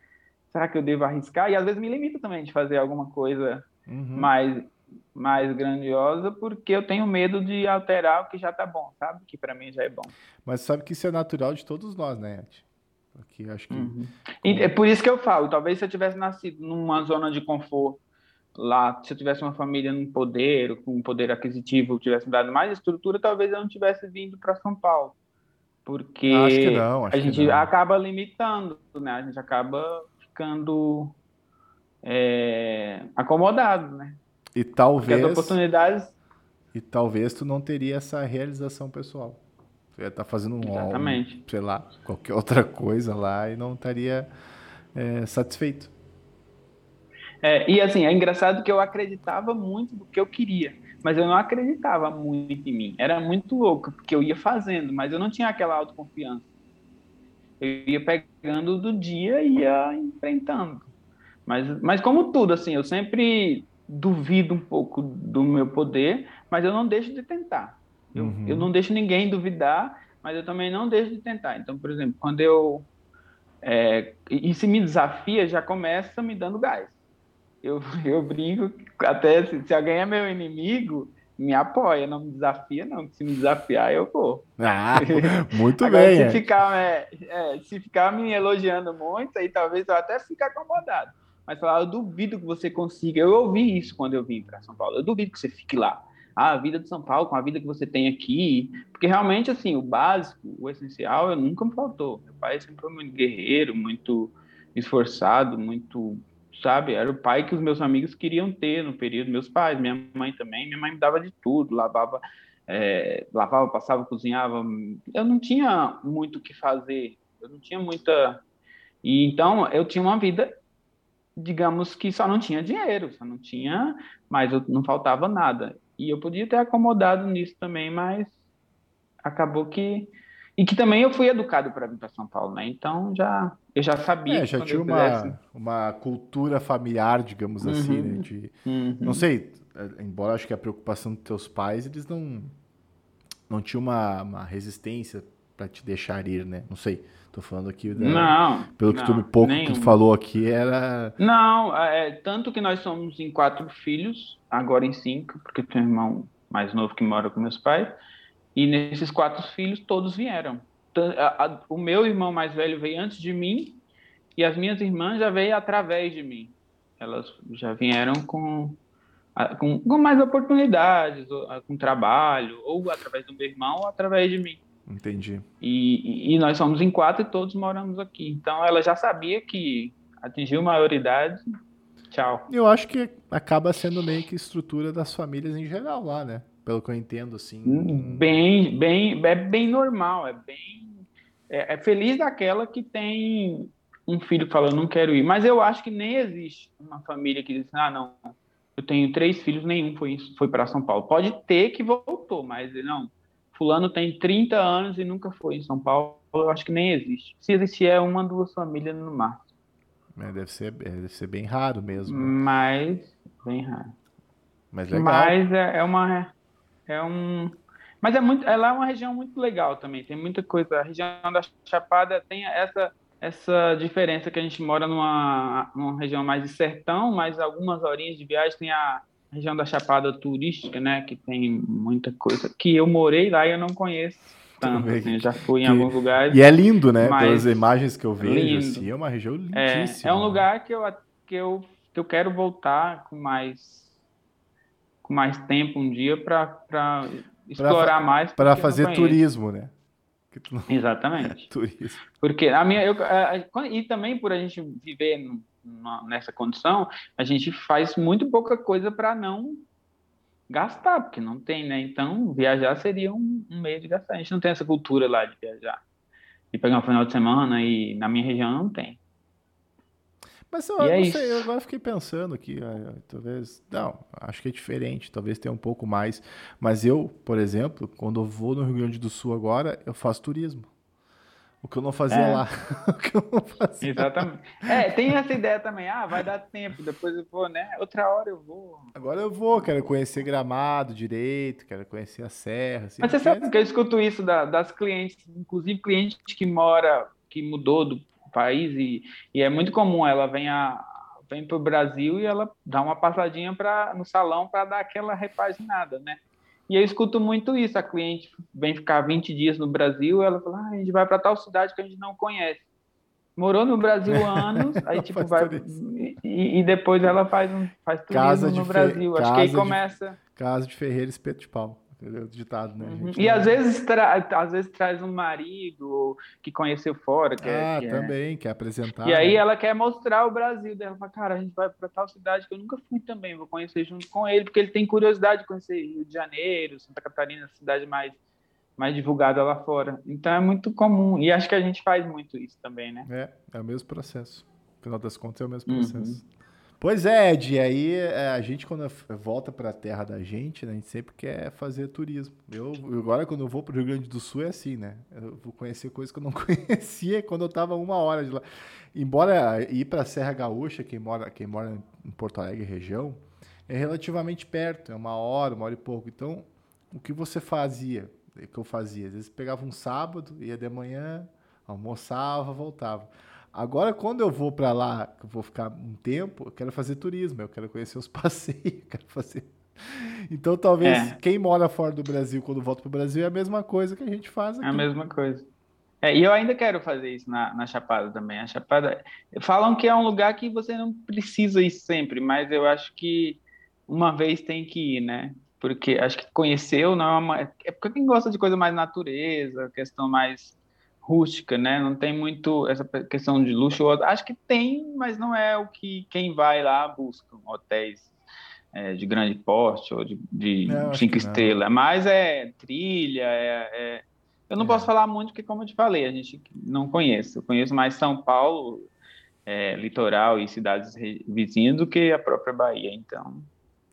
será que eu devo arriscar? E às vezes me limito também de fazer alguma coisa uhum. mais mais grandiosa porque eu tenho medo de alterar o que já tá bom, sabe? Que para mim já é bom. Mas sabe que isso é natural de todos nós, né? Porque acho que uhum. é por isso que eu falo, talvez se eu tivesse nascido numa zona de conforto lá, se eu tivesse uma família no poder, com um poder aquisitivo, tivesse dado mais estrutura, talvez eu não tivesse vindo para São Paulo. Porque não, a gente acaba limitando, né? A gente acaba ficando é, acomodado, né? E talvez. as oportunidades. E talvez tu não teria essa realização pessoal. Tu ia estar tá fazendo um, Exatamente. Sei lá, qualquer outra coisa lá e não estaria é, satisfeito. É, e assim, é engraçado que eu acreditava muito do que eu queria, mas eu não acreditava muito em mim. Era muito louco, porque eu ia fazendo, mas eu não tinha aquela autoconfiança. Eu ia pegando do dia e ia enfrentando. Mas, mas como tudo, assim, eu sempre duvido um pouco do meu poder, mas eu não deixo de tentar. Eu, uhum. eu não deixo ninguém duvidar, mas eu também não deixo de tentar. Então, por exemplo, quando eu. É, e se me desafia, já começa me dando gás. Eu, eu brinco, até se, se alguém é meu inimigo, me apoia, não me desafia, não. Se me desafiar, eu vou. Ah, muito Agora, bem. Se, é. ficar, é, é, se ficar me elogiando muito, aí talvez eu até fique acomodado mas falar, eu duvido que você consiga. Eu ouvi isso quando eu vim para São Paulo. Eu duvido que você fique lá. Ah, a vida de São Paulo, com a vida que você tem aqui. Porque realmente, assim, o básico, o essencial, nunca me faltou. Meu pai sempre foi muito guerreiro, muito esforçado, muito, sabe? Era o pai que os meus amigos queriam ter no período. Meus pais, minha mãe também. Minha mãe me dava de tudo, lavava, é, lavava, passava, cozinhava. Eu não tinha muito o que fazer. Eu não tinha muita. E então eu tinha uma vida digamos que só não tinha dinheiro, só não tinha, mas não faltava nada. E eu podia ter acomodado nisso também, mas acabou que e que também eu fui educado para vir para São Paulo, né? Então já eu já sabia. É, já tinha uma, uma cultura familiar, digamos uhum, assim, né? De, uhum. Não sei, é, embora acho que a preocupação dos teus pais, eles não não tinham uma, uma resistência para te deixar ir, né? Não sei. Tô falando aqui. Da, não. Pelo que não, tu me pouco nenhum. que tu falou aqui era. Não, é, tanto que nós somos em quatro filhos, agora em cinco, porque tem um irmão mais novo que mora com meus pais. E nesses quatro filhos, todos vieram. A, a, o meu irmão mais velho veio antes de mim e as minhas irmãs já veio através de mim. Elas já vieram com, com, com mais oportunidades, com trabalho, ou através do meu irmão, ou através de mim. Entendi. E, e nós somos em quatro e todos moramos aqui. Então ela já sabia que atingiu maioridade. Tchau. Eu acho que acaba sendo meio que estrutura das famílias em geral lá, né? Pelo que eu entendo, assim. Bem, bem, é bem normal, é bem. É, é feliz daquela que tem um filho que fala, não quero ir. Mas eu acho que nem existe uma família que diz, ah, não, eu tenho três filhos, nenhum foi, foi para São Paulo. Pode ter que voltou, mas não, fulano tem 30 anos e nunca foi em São Paulo, eu acho que nem existe. Se existir, é uma, duas famílias no máximo. É, deve, ser, é, deve ser bem raro mesmo. Mas, bem raro. Mas legal. Mas é, é uma... É um... Mas é muito, ela é uma região muito legal também, tem muita coisa. A região da Chapada tem essa essa diferença que a gente mora numa, numa região mais de sertão, mas algumas horinhas de viagem tem a, região da Chapada Turística, né? Que tem muita coisa. Que eu morei lá e eu não conheço tanto. Assim, já fui em que... alguns lugares. E é lindo, né? Pelas imagens que eu vejo, assim, é uma região lindíssima. É, é um lugar que eu, que, eu, que eu quero voltar com mais com mais tempo um dia para explorar pra, mais. Para fazer turismo, né? Não... Exatamente. É, turismo. Porque a minha. Eu, e também por a gente viver nessa condição, a gente faz muito pouca coisa para não gastar, porque não tem, né? Então, viajar seria um, um meio de gastar. A gente não tem essa cultura lá de viajar. E pegar um final de semana e na minha região não tem. Mas eu, é não sei, eu agora fiquei pensando aqui, é, talvez, não, acho que é diferente, talvez tenha um pouco mais. Mas eu, por exemplo, quando eu vou no Rio Grande do Sul agora, eu faço turismo. O que eu não fazia é. lá. o que eu não fazia. Exatamente. É, tem essa ideia também. Ah, vai dar tempo, depois eu vou, né? Outra hora eu vou. Agora eu vou, quero conhecer Gramado direito, quero conhecer a Serra. Assim, Mas você sabe que eu escuto isso da, das clientes, inclusive cliente que mora, que mudou do país, e, e é muito comum, ela vem a, vem para o Brasil e ela dá uma passadinha pra, no salão para dar aquela repaginada, né? E eu escuto muito isso. A cliente vem ficar 20 dias no Brasil, ela fala: ah, a gente vai para tal cidade que a gente não conhece. Morou no Brasil anos, aí tipo vai e, e, depois ela faz um faz turismo casa no Brasil. Acho que aí começa. casa de Ferreira Espeto de Pau entendeu? Ditado, né? Uhum. E às vezes, tra... às vezes traz um marido que conheceu fora. Que é, ah, que é também, é... quer apresentar. E aí né? ela quer mostrar o Brasil dela. Fala, cara, a gente vai para tal cidade que eu nunca fui também, vou conhecer junto com ele, porque ele tem curiosidade de conhecer Rio de Janeiro, Santa Catarina, cidade mais mais divulgada lá fora. Então é muito comum. E acho que a gente faz muito isso também, né? É, é o mesmo processo. No final das contas, é o mesmo uhum. processo. Uhum. Pois é, Ed, aí é, a gente quando volta para a terra da gente, né, a gente sempre quer fazer turismo. Eu agora quando eu vou para o Rio Grande do Sul é assim, né? Eu vou conhecer coisas que eu não conhecia quando eu estava uma hora de lá. Embora ir para a Serra Gaúcha, quem mora, quem mora em Porto Alegre região, é relativamente perto, é uma hora, uma hora e pouco. Então, o que você fazia? O que eu fazia? Às vezes pegava um sábado, ia de manhã, almoçava, voltava. Agora, quando eu vou para lá, que eu vou ficar um tempo, eu quero fazer turismo, eu quero conhecer os passeios, quero fazer. Então, talvez é. quem mora fora do Brasil, quando volta para o Brasil, é a mesma coisa que a gente faz aqui. É a mesma coisa. É, e eu ainda quero fazer isso na, na Chapada também. A Chapada. Falam que é um lugar que você não precisa ir sempre, mas eu acho que uma vez tem que ir, né? Porque acho que conheceu não é uma. É porque quem gosta de coisa mais natureza, questão mais rústica, né? Não tem muito essa questão de luxo. Acho que tem, mas não é o que quem vai lá busca. Hotéis é, de grande porte ou de, de cinco estrelas. Mas é trilha, é, é... Eu não é. posso falar muito, porque, como eu te falei, a gente não conhece. Eu conheço mais São Paulo, é, litoral e cidades vizinhas do que a própria Bahia. Então.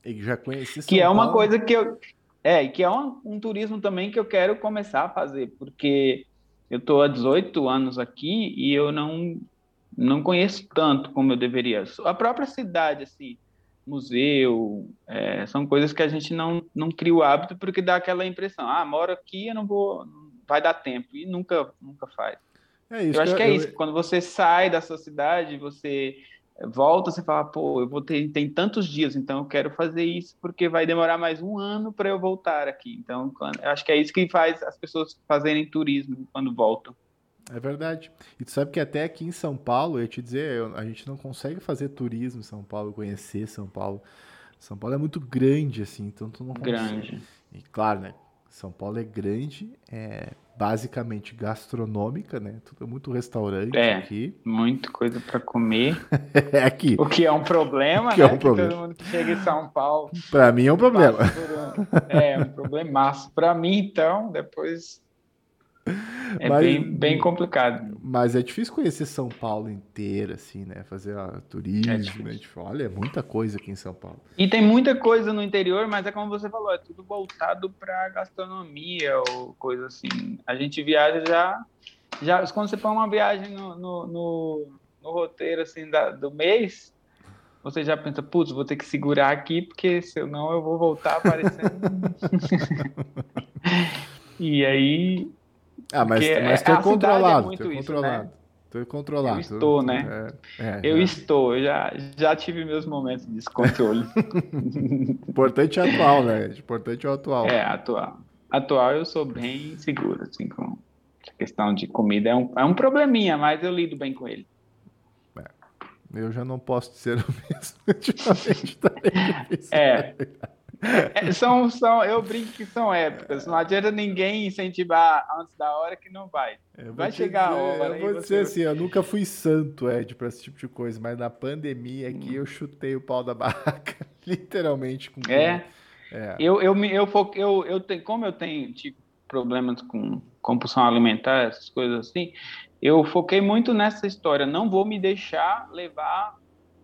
E já conheci São Que é uma Paulo. coisa que eu. É, que é um, um turismo também que eu quero começar a fazer, porque eu estou há 18 anos aqui e eu não não conheço tanto como eu deveria. A própria cidade, assim, museu, é, são coisas que a gente não, não cria o hábito porque dá aquela impressão, ah, moro aqui, eu não vou, vai dar tempo, e nunca, nunca faz. É isso, eu acho que é eu, isso, quando você sai da sua cidade, você volta, você fala, pô, eu vou ter tem tantos dias, então eu quero fazer isso porque vai demorar mais um ano para eu voltar aqui. Então, quando, eu acho que é isso que faz as pessoas fazerem turismo quando voltam. É verdade. E tu sabe que até aqui em São Paulo, eu ia te dizer, a gente não consegue fazer turismo em São Paulo, conhecer São Paulo. São Paulo é muito grande, assim, então tu não consegue. Grande. E claro, né? São Paulo é grande, é basicamente gastronômica, né? Tudo é muito restaurante é, aqui. Muita coisa para comer. é aqui. O que é um problema, que é né? É um problema. todo mundo que chega em São Paulo. Para mim é um problema. Um, é, um problemaço. Para mim, então, depois é mas, bem, bem complicado. Mas é difícil conhecer São Paulo inteira, assim, né? Fazer a turismo, é né? Tipo, olha, é muita coisa aqui em São Paulo. E tem muita coisa no interior, mas é como você falou, é tudo voltado para gastronomia ou coisa assim. A gente viaja já, já quando você põe uma viagem no, no, no, no roteiro assim da, do mês, você já pensa, putz, vou ter que segurar aqui, porque senão eu vou voltar aparecendo. e aí ah, mas, Porque mas é, controlado, é controlado. Né? Tô controlado. Eu estou, né? É, é, eu estou, eu já, já tive meus momentos de descontrole. Importante é atual, né? Importante é o atual. É, atual. Atual eu sou bem seguro, assim, com a questão de comida. É um, é um probleminha, mas eu lido bem com ele. É, eu já não posso ser o mesmo. Ultimamente tá é. É, são, são, eu brinco que são épocas. Não adianta ninguém incentivar antes da hora que não vai. Vai chegar dizer, a hora. Eu vou dizer assim, eu nunca fui santo, Ed, para esse tipo de coisa, mas na pandemia aqui hum. eu chutei o pau da barraca, literalmente. Com é. É. Eu, eu, eu, eu, eu, eu tenho, como eu tenho tipo, problemas com compulsão alimentar, essas coisas assim, eu foquei muito nessa história. Não vou me deixar levar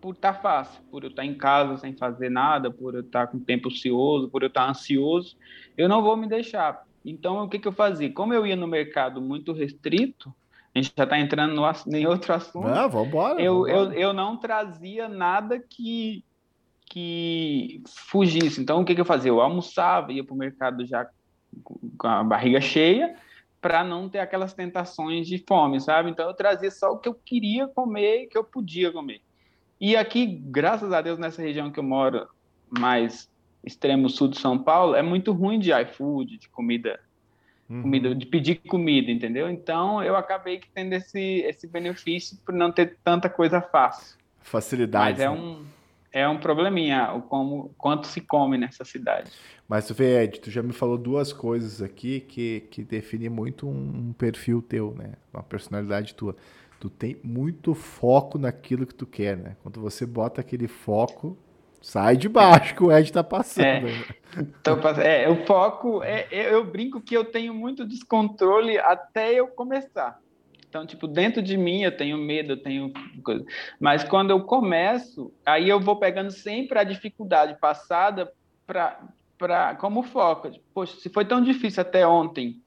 por estar tá fácil, por eu estar tá em casa sem fazer nada, por eu estar tá com tempo ocioso, por eu estar ansioso. Eu não vou me deixar. Então, o que, que eu fazia? Como eu ia no mercado muito restrito, a gente já está entrando no, em outro assunto. Não, vambora, eu, vambora. Eu, eu não trazia nada que, que fugisse. Então, o que, que eu fazia? Eu almoçava, ia para o mercado já com a barriga cheia, para não ter aquelas tentações de fome, sabe? Então, eu trazia só o que eu queria comer, que eu podia comer. E aqui, graças a Deus, nessa região que eu moro, mais extremo sul de São Paulo, é muito ruim de iFood, de comida uhum. comida, de pedir comida, entendeu? Então eu acabei tendo esse, esse benefício por não ter tanta coisa fácil. Facilidade. Mas é né? um, é um probleminha o como, quanto se come nessa cidade. Mas tu vê, Ed, tu já me falou duas coisas aqui que, que definem muito um, um perfil teu, né? Uma personalidade tua. Tu tem muito foco naquilo que tu quer, né? Quando você bota aquele foco, Sai de baixo que o Ed tá passando. É, então, é o foco, é, eu brinco que eu tenho muito descontrole até eu começar. Então, tipo, dentro de mim eu tenho medo, eu tenho coisa. Mas quando eu começo, aí eu vou pegando sempre a dificuldade passada para como foco. Poxa, se foi tão difícil até ontem,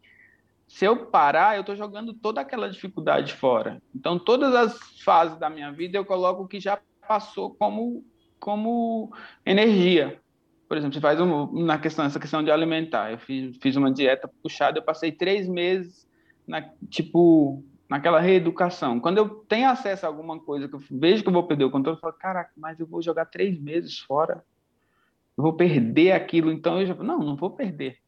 se eu parar, eu estou jogando toda aquela dificuldade fora. Então, todas as fases da minha vida eu coloco o que já passou como como energia. Por exemplo, você faz um, na questão essa questão de alimentar. Eu fiz, fiz uma dieta puxada, eu passei três meses na tipo naquela reeducação. Quando eu tenho acesso a alguma coisa que eu vejo que eu vou perder o controle, eu falo, caraca, mas eu vou jogar três meses fora, eu vou perder aquilo. Então eu já não, não vou perder.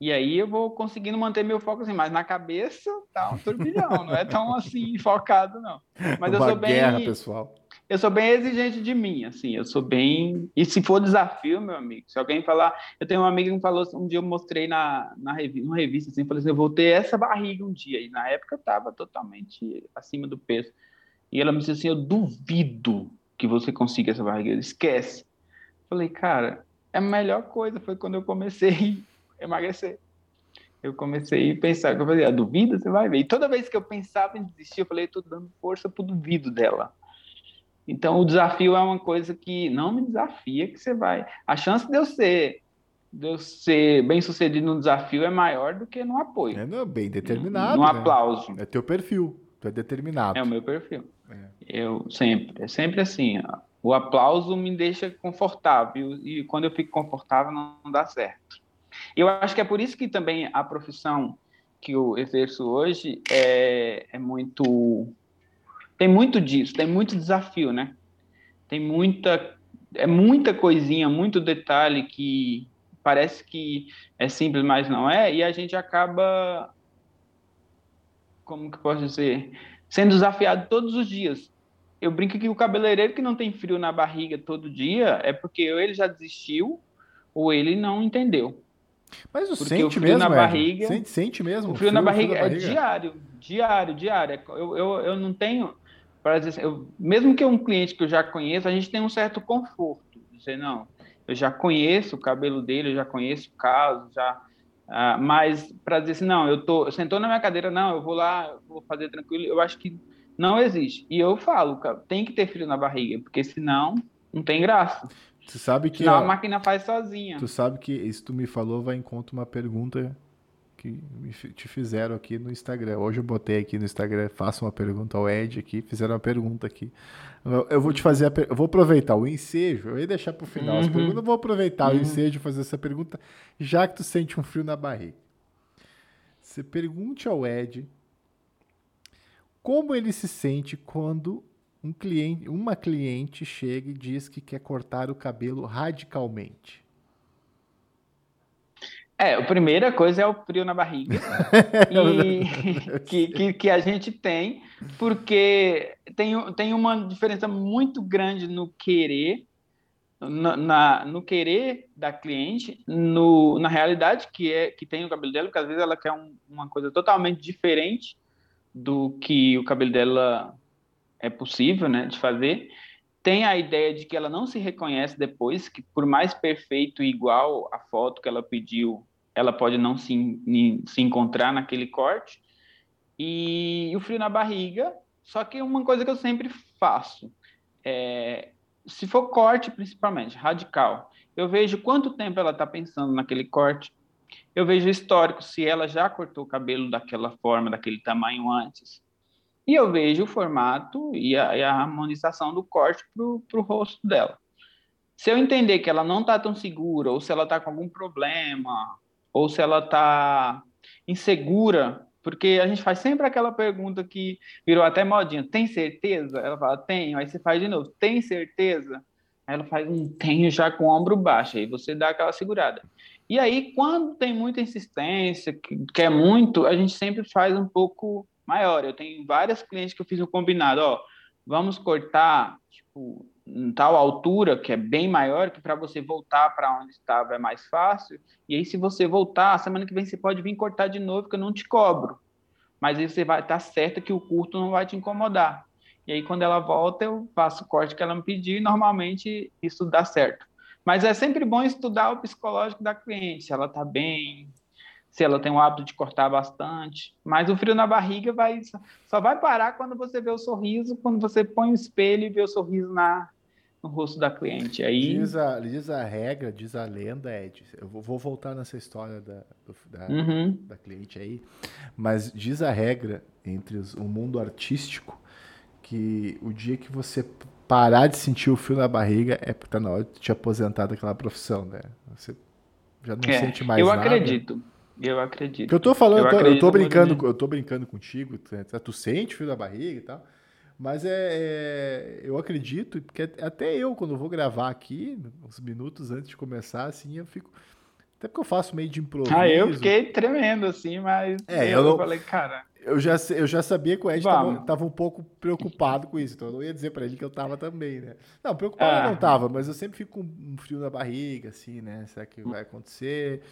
E aí eu vou conseguindo manter meu foco assim, mas na cabeça tá um turbilhão, não é tão assim focado não. Mas eu Uma sou bem guerra, pessoal eu sou bem exigente de mim, assim, eu sou bem. E se for desafio, meu amigo, se alguém falar. Eu tenho uma amiga que me falou, um dia eu mostrei na, na revista, numa revista, assim, falei assim: eu vou ter essa barriga um dia. E na época eu estava totalmente acima do peso. E ela me disse assim: eu duvido que você consiga essa barriga, esquece. Falei, cara, é a melhor coisa foi quando eu comecei emagrecer. Eu comecei a pensar, eu falei, a duvida você vai ver. E toda vez que eu pensava em desistir, eu falei, estou dando força pro duvido dela. Então, o desafio é uma coisa que não me desafia que você vai. A chance de eu ser, de eu ser bem sucedido no desafio é maior do que no apoio. É bem determinado. No, no né? aplauso. É teu perfil. Tu é determinado. É o meu perfil. É. Eu sempre, é sempre assim. Ó, o aplauso me deixa confortável e quando eu fico confortável não, não dá certo. Eu acho que é por isso que também a profissão que eu exerço hoje é, é muito tem muito disso, tem muito desafio, né? Tem muita, é muita coisinha, muito detalhe que parece que é simples, mas não é, e a gente acaba, como que posso dizer, sendo desafiado todos os dias. Eu brinco que o cabeleireiro que não tem frio na barriga todo dia é porque ou ele já desistiu ou ele não entendeu. Mas o sente o frio mesmo, na barriga, sente, sente mesmo. O frio, frio na barriga, frio é barriga. é diário, diário, diário. Eu, eu, eu não tenho para dizer, eu, mesmo que é um cliente que eu já conheço, a gente tem um certo conforto. Dizer, não, eu já conheço o cabelo dele, eu já conheço o caso, já. Ah, mas para dizer assim, não, eu tô, sentou na minha cadeira, não, eu vou lá, vou fazer tranquilo, eu acho que não existe. E eu falo, cara, tem que ter frio na barriga, porque senão não tem graça. Tu sabe que senão a máquina faz sozinha. Tu sabe que isso tu me falou vai em conta uma pergunta que te fizeram aqui no Instagram. Hoje eu botei aqui no Instagram, faça uma pergunta ao Ed aqui, fizeram uma pergunta aqui. Eu vou te fazer, a, eu vou aproveitar o ensejo, eu ia deixar para o final uhum. as perguntas, eu vou aproveitar uhum. o ensejo e fazer essa pergunta, já que tu sente um frio na barriga. Você pergunte ao Ed como ele se sente quando um cliente, uma cliente chega e diz que quer cortar o cabelo radicalmente. É, a primeira coisa é o frio na barriga e que, que, que, a gente tem, porque tem, tem uma diferença muito grande no querer, na, na, no querer da cliente, no, na realidade que é que tem o cabelo dela, porque às vezes ela quer um, uma coisa totalmente diferente do que o cabelo dela é possível, né, de fazer. tem a ideia de que ela não se reconhece depois, que por mais perfeito e igual a foto que ela pediu, ela pode não se, se encontrar naquele corte. E, e o frio na barriga, só que uma coisa que eu sempre faço, é, se for corte principalmente, radical, eu vejo quanto tempo ela está pensando naquele corte, eu vejo histórico, se ela já cortou o cabelo daquela forma, daquele tamanho antes, e eu vejo o formato e a, e a harmonização do corte para o rosto dela. Se eu entender que ela não está tão segura, ou se ela está com algum problema, ou se ela está insegura, porque a gente faz sempre aquela pergunta que virou até modinha: tem certeza? Ela fala: tenho. Aí você faz de novo: tem certeza? Aí ela faz um tenho já com o ombro baixo, aí você dá aquela segurada. E aí, quando tem muita insistência, que quer muito, a gente sempre faz um pouco maior. Eu tenho várias clientes que eu fiz um combinado, ó, vamos cortar, tipo, em tal altura, que é bem maior, que para você voltar para onde estava é mais fácil. E aí, se você voltar, semana que vem você pode vir cortar de novo, que eu não te cobro. Mas aí você vai estar tá certa que o curto não vai te incomodar. E aí, quando ela volta, eu faço o corte que ela me pediu e normalmente isso dá certo. Mas é sempre bom estudar o psicológico da cliente, se ela está bem, se ela tem o hábito de cortar bastante. Mas o frio na barriga vai só vai parar quando você vê o sorriso, quando você põe o espelho e vê o sorriso na, no rosto da cliente. Aí... Diz, a, diz a regra, diz a lenda, Ed. Eu vou voltar nessa história da, da, uhum. da cliente aí, mas diz a regra entre os, o mundo artístico que o dia que você parar de sentir o frio na barriga é porque tá na hora de te aposentar daquela profissão, né? Você já não é, sente mais eu nada. Eu acredito. Eu acredito. Eu tô falando, eu, tô, eu tô brincando, eu tô brincando contigo, tu, tu sente o fio da barriga e tal. Mas é, é, eu acredito, porque até eu, quando vou gravar aqui, uns minutos antes de começar, assim, eu fico. Até porque eu faço meio de improviso. Ah, eu fiquei tremendo, assim, mas é, eu, não, falei, cara. Eu já, eu já sabia que o Ed tava, um pouco preocupado com isso, então eu não ia dizer para ele que eu tava também, né? Não, preocupado ah. eu não tava, mas eu sempre fico com um frio na barriga, assim, né? Será que vai acontecer?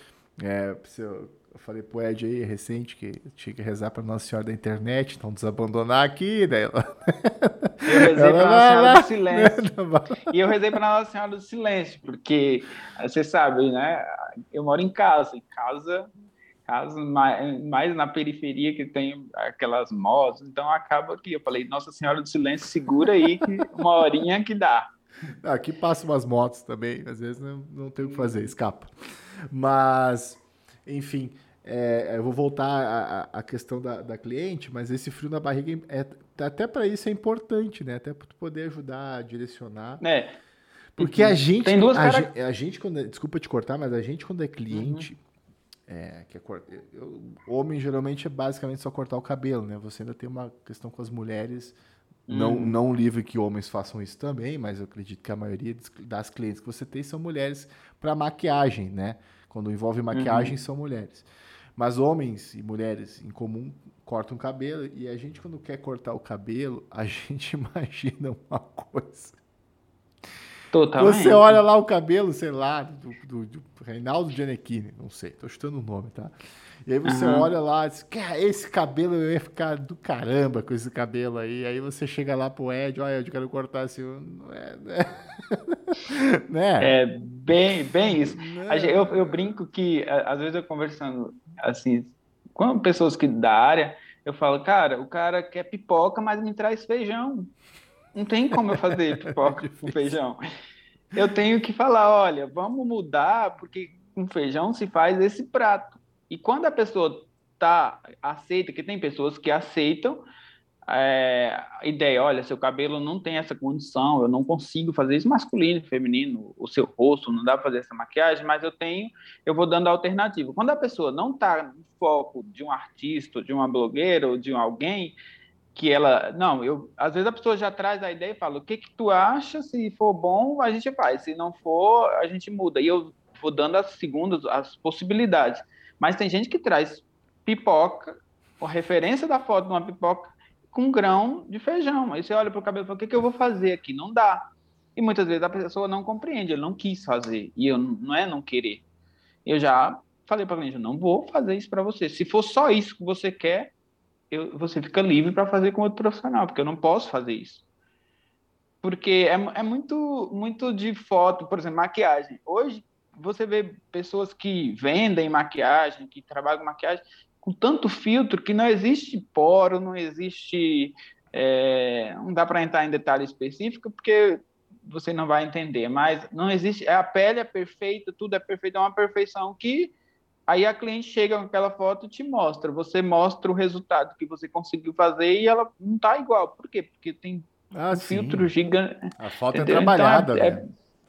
É, eu, falei pro Ed aí, recente, que tinha que rezar pra Nossa Senhora da Internet, então desabandonar aqui, ela... Eu rezei ela, pra Nossa Senhora do Silêncio. e eu rezei pra Nossa Senhora do Silêncio, porque você sabe, né? Eu moro em casa, em casa, casa mais, mais na periferia que tem aquelas motos, então acaba que eu falei, Nossa Senhora do Silêncio, segura aí que uma horinha que dá. Aqui passam umas motos também, às vezes não, não tem o que fazer, escapa. Mas, enfim, é, eu vou voltar à, à questão da, da, cliente, mas esse frio na barriga, é, até para isso é importante, né? Até para poder ajudar a direcionar. É. Porque a gente, Tem duas a, cara... gente, a gente quando, é, desculpa te cortar, mas a gente quando é cliente, uhum. é, que é, eu, homem geralmente é basicamente só cortar o cabelo, né? Você ainda tem uma questão com as mulheres, não, uhum. não livre que homens façam isso também, mas eu acredito que a maioria das clientes que você tem são mulheres para maquiagem, né? Quando envolve maquiagem, uhum. são mulheres. Mas homens e mulheres em comum cortam o cabelo e a gente, quando quer cortar o cabelo, a gente imagina uma coisa. Totalmente. Você olha lá o cabelo, sei lá, do, do, do Reinaldo Gianecchini, não sei, tô chutando o nome, tá? E aí você uhum. olha lá e diz, esse cabelo eu ia ficar do caramba com esse cabelo aí. Aí você chega lá pro Ed, olha, eu quero cortar assim, não é, né? né? É bem, bem isso. Né? Eu, eu brinco que, às vezes eu conversando assim, com pessoas que da área, eu falo, cara, o cara quer pipoca, mas me traz feijão. Não tem como eu fazer pipoca com feijão. Eu tenho que falar, olha, vamos mudar, porque com feijão se faz esse prato. E quando a pessoa tá aceita, que tem pessoas que aceitam é, a ideia, olha, seu cabelo não tem essa condição, eu não consigo fazer isso masculino, feminino, o seu rosto não dá para fazer essa maquiagem, mas eu tenho, eu vou dando alternativa. Quando a pessoa não está no foco de um artista, de uma blogueira ou de alguém que ela, não, eu, às vezes a pessoa já traz a ideia e fala, o que que tu acha? Se for bom, a gente faz, se não for, a gente muda. E eu vou dando as segundas, as possibilidades. Mas tem gente que traz pipoca, a referência da foto de uma pipoca com grão de feijão. Aí você olha para o cabelo e fala, o que, que eu vou fazer aqui? Não dá. E muitas vezes a pessoa não compreende, ele não quis fazer. E eu não é não querer. Eu já falei para a cliente, não vou fazer isso para você. Se for só isso que você quer, eu, você fica livre para fazer com outro profissional, porque eu não posso fazer isso. porque é, é muito, muito de foto, por exemplo, maquiagem. Hoje, você vê pessoas que vendem maquiagem, que trabalham maquiagem, com tanto filtro que não existe poro, não existe. É, não dá para entrar em detalhe específico, porque você não vai entender, mas não existe. A pele é perfeita, tudo é perfeito, é uma perfeição que aí a cliente chega com aquela foto e te mostra. Você mostra o resultado que você conseguiu fazer e ela não está igual. Por quê? Porque tem ah, um filtro gigante. A foto é é trabalhada, então, é, né?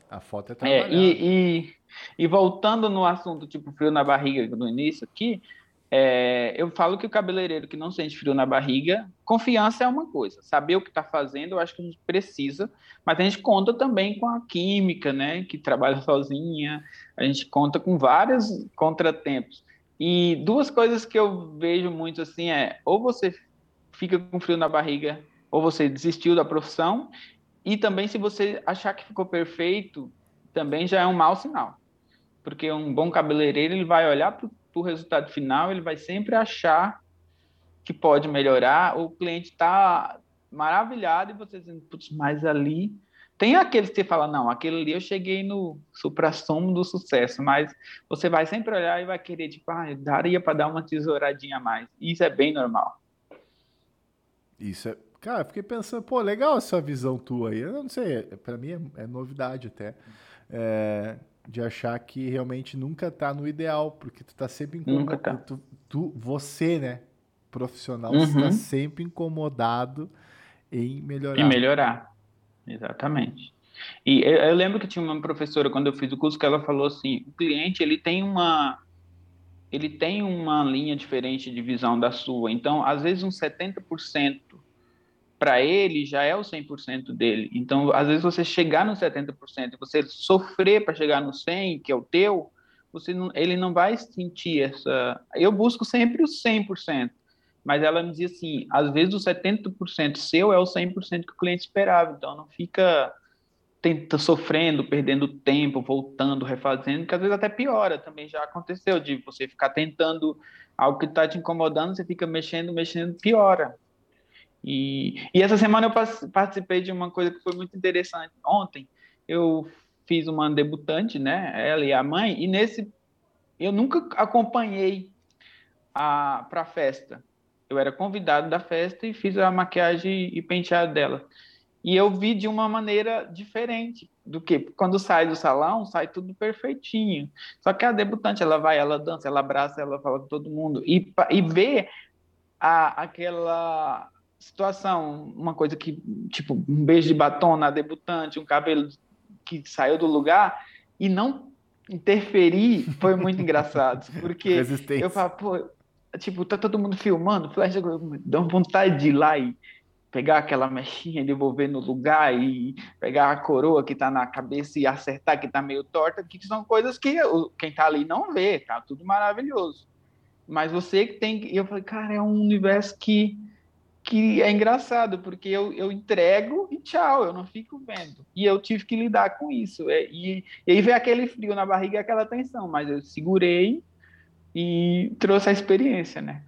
A foto é, é trabalhada. É, e, e, e, voltando no assunto, tipo, frio na barriga no início aqui, é, eu falo que o cabeleireiro que não sente frio na barriga, confiança é uma coisa. Saber o que está fazendo, eu acho que a gente precisa, mas a gente conta também com a química, né? Que trabalha sozinha, a gente conta com vários contratempos. E duas coisas que eu vejo muito assim é: ou você fica com frio na barriga, ou você desistiu da profissão, e também se você achar que ficou perfeito, também já é um mau sinal. Porque um bom cabeleireiro, ele vai olhar para o resultado final, ele vai sempre achar que pode melhorar, o cliente está maravilhado e você dizendo, putz, mas ali tem aqueles que você fala, não, aquele ali eu cheguei no supra-sumo do sucesso, mas você vai sempre olhar e vai querer, tipo, ah, daria para dar uma tesouradinha a mais. Isso é bem normal. Isso é. Cara, fiquei pensando, pô, legal essa visão tua aí. Eu não sei, para mim é, é, novidade até. É, de achar que realmente nunca tá no ideal, porque tu tá sempre incomodado. Nunca tá. Tu, tu, você, né, profissional, uhum. você tá sempre incomodado em melhorar. Em melhorar. Exatamente. E eu, eu, lembro que tinha uma professora quando eu fiz o curso que ela falou assim: o cliente ele tem uma ele tem uma linha diferente de visão da sua. Então, às vezes um 70% para ele já é o 100% dele. Então, às vezes você chegar no 70% e você sofrer para chegar no 100, que é o teu, você não, ele não vai sentir essa. Eu busco sempre o 100% mas ela me dizia assim, às vezes o 70% seu é o 100% que o cliente esperava, então não fica tenta, sofrendo, perdendo tempo, voltando, refazendo, que às vezes até piora, também já aconteceu, de você ficar tentando algo que está te incomodando, você fica mexendo, mexendo, piora. E, e essa semana eu participei de uma coisa que foi muito interessante. Ontem eu fiz uma debutante, né, ela e a mãe, e nesse eu nunca acompanhei a para a festa eu era convidado da festa e fiz a maquiagem e penteado dela. E eu vi de uma maneira diferente do que quando sai do salão, sai tudo perfeitinho. Só que a debutante, ela vai, ela dança, ela abraça, ela fala com todo mundo. E, e vê a, aquela situação, uma coisa que, tipo, um beijo de batom na debutante, um cabelo que saiu do lugar, e não interferir foi muito engraçado. Porque eu falo, pô, tipo, tá todo mundo filmando, flash, dá vontade de ir lá e pegar aquela mechinha, devolver no lugar e pegar a coroa que tá na cabeça e acertar que tá meio torta, que são coisas que quem tá ali não vê, tá tudo maravilhoso. Mas você que tem que. Eu falei, cara, é um universo que, que é engraçado, porque eu, eu entrego e tchau, eu não fico vendo. E eu tive que lidar com isso. É, e, e aí veio aquele frio na barriga e aquela tensão, mas eu segurei e trouxe a experiência, né?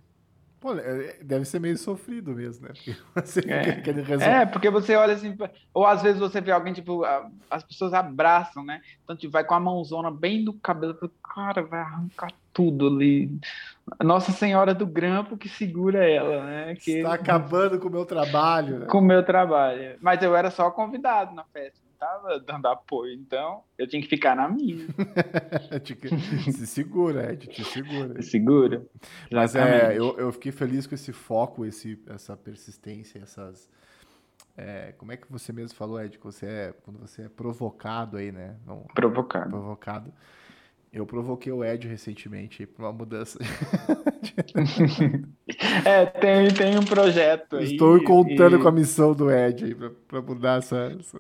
Pô, é, deve ser meio sofrido mesmo, né? Porque é. é, porque você olha assim, ou às vezes você vê alguém, tipo, as pessoas abraçam, né? Então, tipo, vai com a mãozona bem no cabelo, cara, vai arrancar tudo ali. Nossa Senhora do Grampo que segura ela, né? Que... Está acabando com o meu trabalho. Né? Com o meu trabalho. Mas eu era só convidado na festa tava dando apoio, então eu tinha que ficar na minha. se segura, Ed, te segura. Se segura. Mas é, eu, eu fiquei feliz com esse foco, esse, essa persistência, essas. É, como é que você mesmo falou, Ed, você é, quando você é provocado aí, né? Não, provocado. Provocado. Eu provoquei o Ed recentemente para uma mudança. é, tem, tem um projeto aí. Estou contando e... com a missão do Ed aí para mudar essa, essa,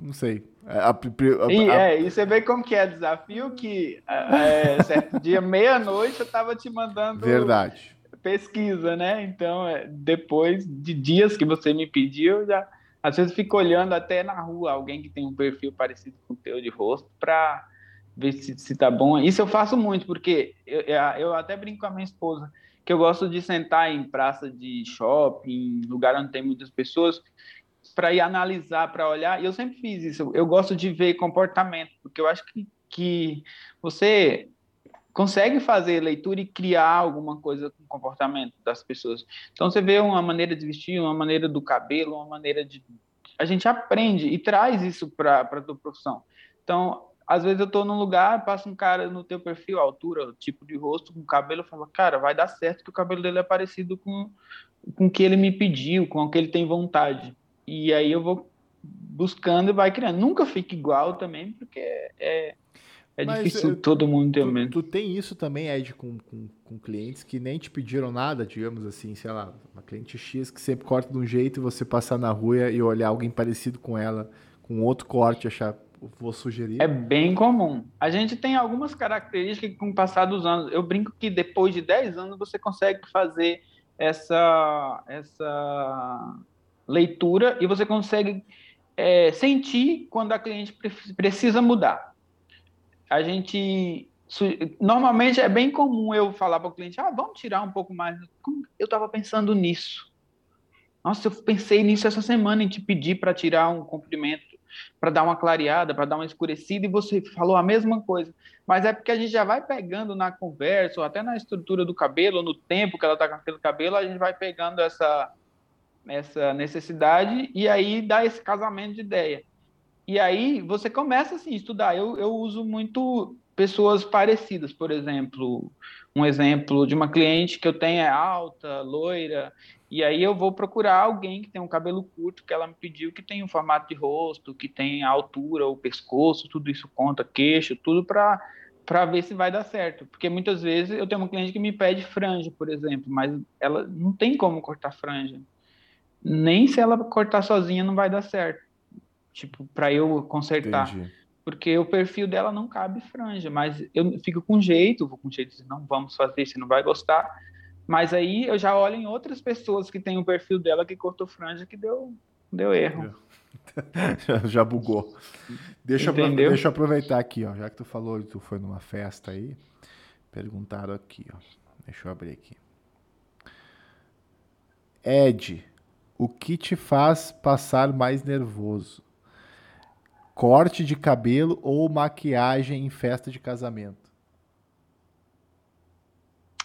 não sei. A, a, a, e, é, e você vê como que é desafio que é, certo dia, meia-noite, eu estava te mandando Verdade. pesquisa, né? Então, é, depois de dias que você me pediu, já às vezes fico olhando até na rua alguém que tem um perfil parecido com o teu de rosto para ver se, se tá bom. Isso eu faço muito, porque eu, eu até brinco com a minha esposa que eu gosto de sentar em praça de shopping, lugar onde tem muitas pessoas, para ir analisar, para olhar. E eu sempre fiz isso. Eu gosto de ver comportamento, porque eu acho que, que você consegue fazer leitura e criar alguma coisa com o comportamento das pessoas. Então você vê uma maneira de vestir, uma maneira do cabelo, uma maneira de a gente aprende e traz isso para a tua profissão. Então, às vezes eu estou num lugar, passa um cara no teu perfil, altura, tipo de rosto, com cabelo, eu falo, cara, vai dar certo que o cabelo dele é parecido com, com o que ele me pediu, com o que ele tem vontade. E aí eu vou buscando e vai criando. Nunca fica igual também, porque é, é Mas, difícil todo mundo ter o mesmo. Tu tem isso também, Ed, com, com, com, clientes que nem te pediram nada, digamos assim, sei lá, uma cliente X que sempre corta de um jeito e você passar na rua e olhar alguém parecido com ela, com outro corte, achar vou sugerir. É bem comum. A gente tem algumas características que, com o passar dos anos, eu brinco que depois de 10 anos você consegue fazer essa, essa leitura e você consegue é, sentir quando a cliente precisa mudar. A gente. Normalmente é bem comum eu falar para o cliente: ah, vamos tirar um pouco mais. Eu estava pensando nisso. Nossa, eu pensei nisso essa semana em te pedir para tirar um comprimento para dar uma clareada, para dar uma escurecida, e você falou a mesma coisa. Mas é porque a gente já vai pegando na conversa, ou até na estrutura do cabelo, ou no tempo que ela está com aquele cabelo, a gente vai pegando essa, essa necessidade e aí dá esse casamento de ideia. E aí você começa assim, a estudar. Eu, eu uso muito pessoas parecidas, por exemplo, um exemplo de uma cliente que eu tenho é alta, loira, e aí eu vou procurar alguém que tem um cabelo curto, que ela me pediu, que tem um formato de rosto, que tem a altura, o pescoço, tudo isso conta, queixo, tudo para para ver se vai dar certo. Porque muitas vezes eu tenho uma cliente que me pede franja, por exemplo, mas ela não tem como cortar franja. Nem se ela cortar sozinha não vai dar certo. Tipo, para eu consertar. Entendi. Porque o perfil dela não cabe franja, mas eu fico com jeito, vou com jeito, não vamos fazer, você não vai gostar mas aí eu já olho em outras pessoas que têm o perfil dela que cortou franja que deu, deu erro. já bugou. Deixa, Entendeu? deixa eu aproveitar aqui, ó. Já que tu falou que tu foi numa festa aí, perguntaram aqui, ó. Deixa eu abrir aqui. Ed, o que te faz passar mais nervoso? Corte de cabelo ou maquiagem em festa de casamento?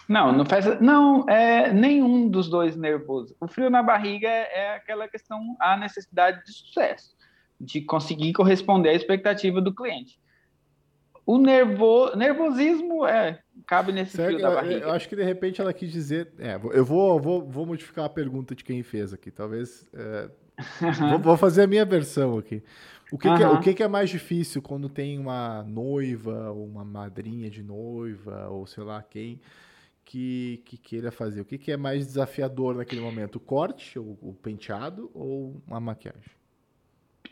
Não, não faz. Não, é nenhum dos dois nervoso. O frio na barriga é aquela questão, a necessidade de sucesso, de conseguir corresponder à expectativa do cliente. O nervo, nervosismo é cabe nesse frio da barriga. Eu acho que de repente ela quis dizer. É, eu vou, vou, vou modificar a pergunta de quem fez aqui. Talvez. É, vou, vou, fazer a minha versão aqui. O, que, que, é, o que, que, é mais difícil quando tem uma noiva, ou uma madrinha de noiva, ou sei lá quem, que, que queira fazer? O que, que é mais desafiador naquele momento? O corte, o, o penteado ou a maquiagem?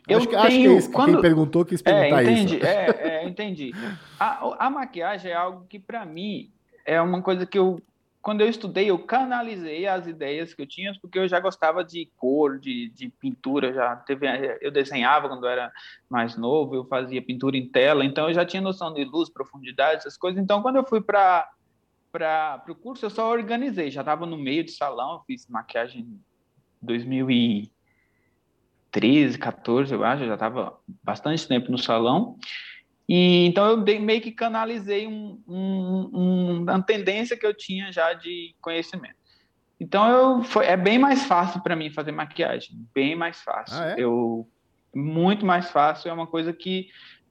Eu acho que, tenho, acho que, é isso, quando... quem perguntou quis perguntar é, entendi, isso. É, é, entendi. A, a maquiagem é algo que, para mim, é uma coisa que eu, quando eu estudei, eu canalizei as ideias que eu tinha, porque eu já gostava de cor, de, de pintura, já teve, eu desenhava quando eu era mais novo, eu fazia pintura em tela, então eu já tinha noção de luz, profundidade, essas coisas. Então, quando eu fui para para o curso, eu só organizei. Já estava no meio de salão, fiz maquiagem em 2013, 14, eu acho. já estava bastante tempo no salão. E então eu dei, meio que canalizei um, um, um, uma tendência que eu tinha já de conhecimento. Então eu foi, é bem mais fácil para mim fazer maquiagem, bem mais fácil. Ah, é? Eu muito mais fácil, é uma coisa que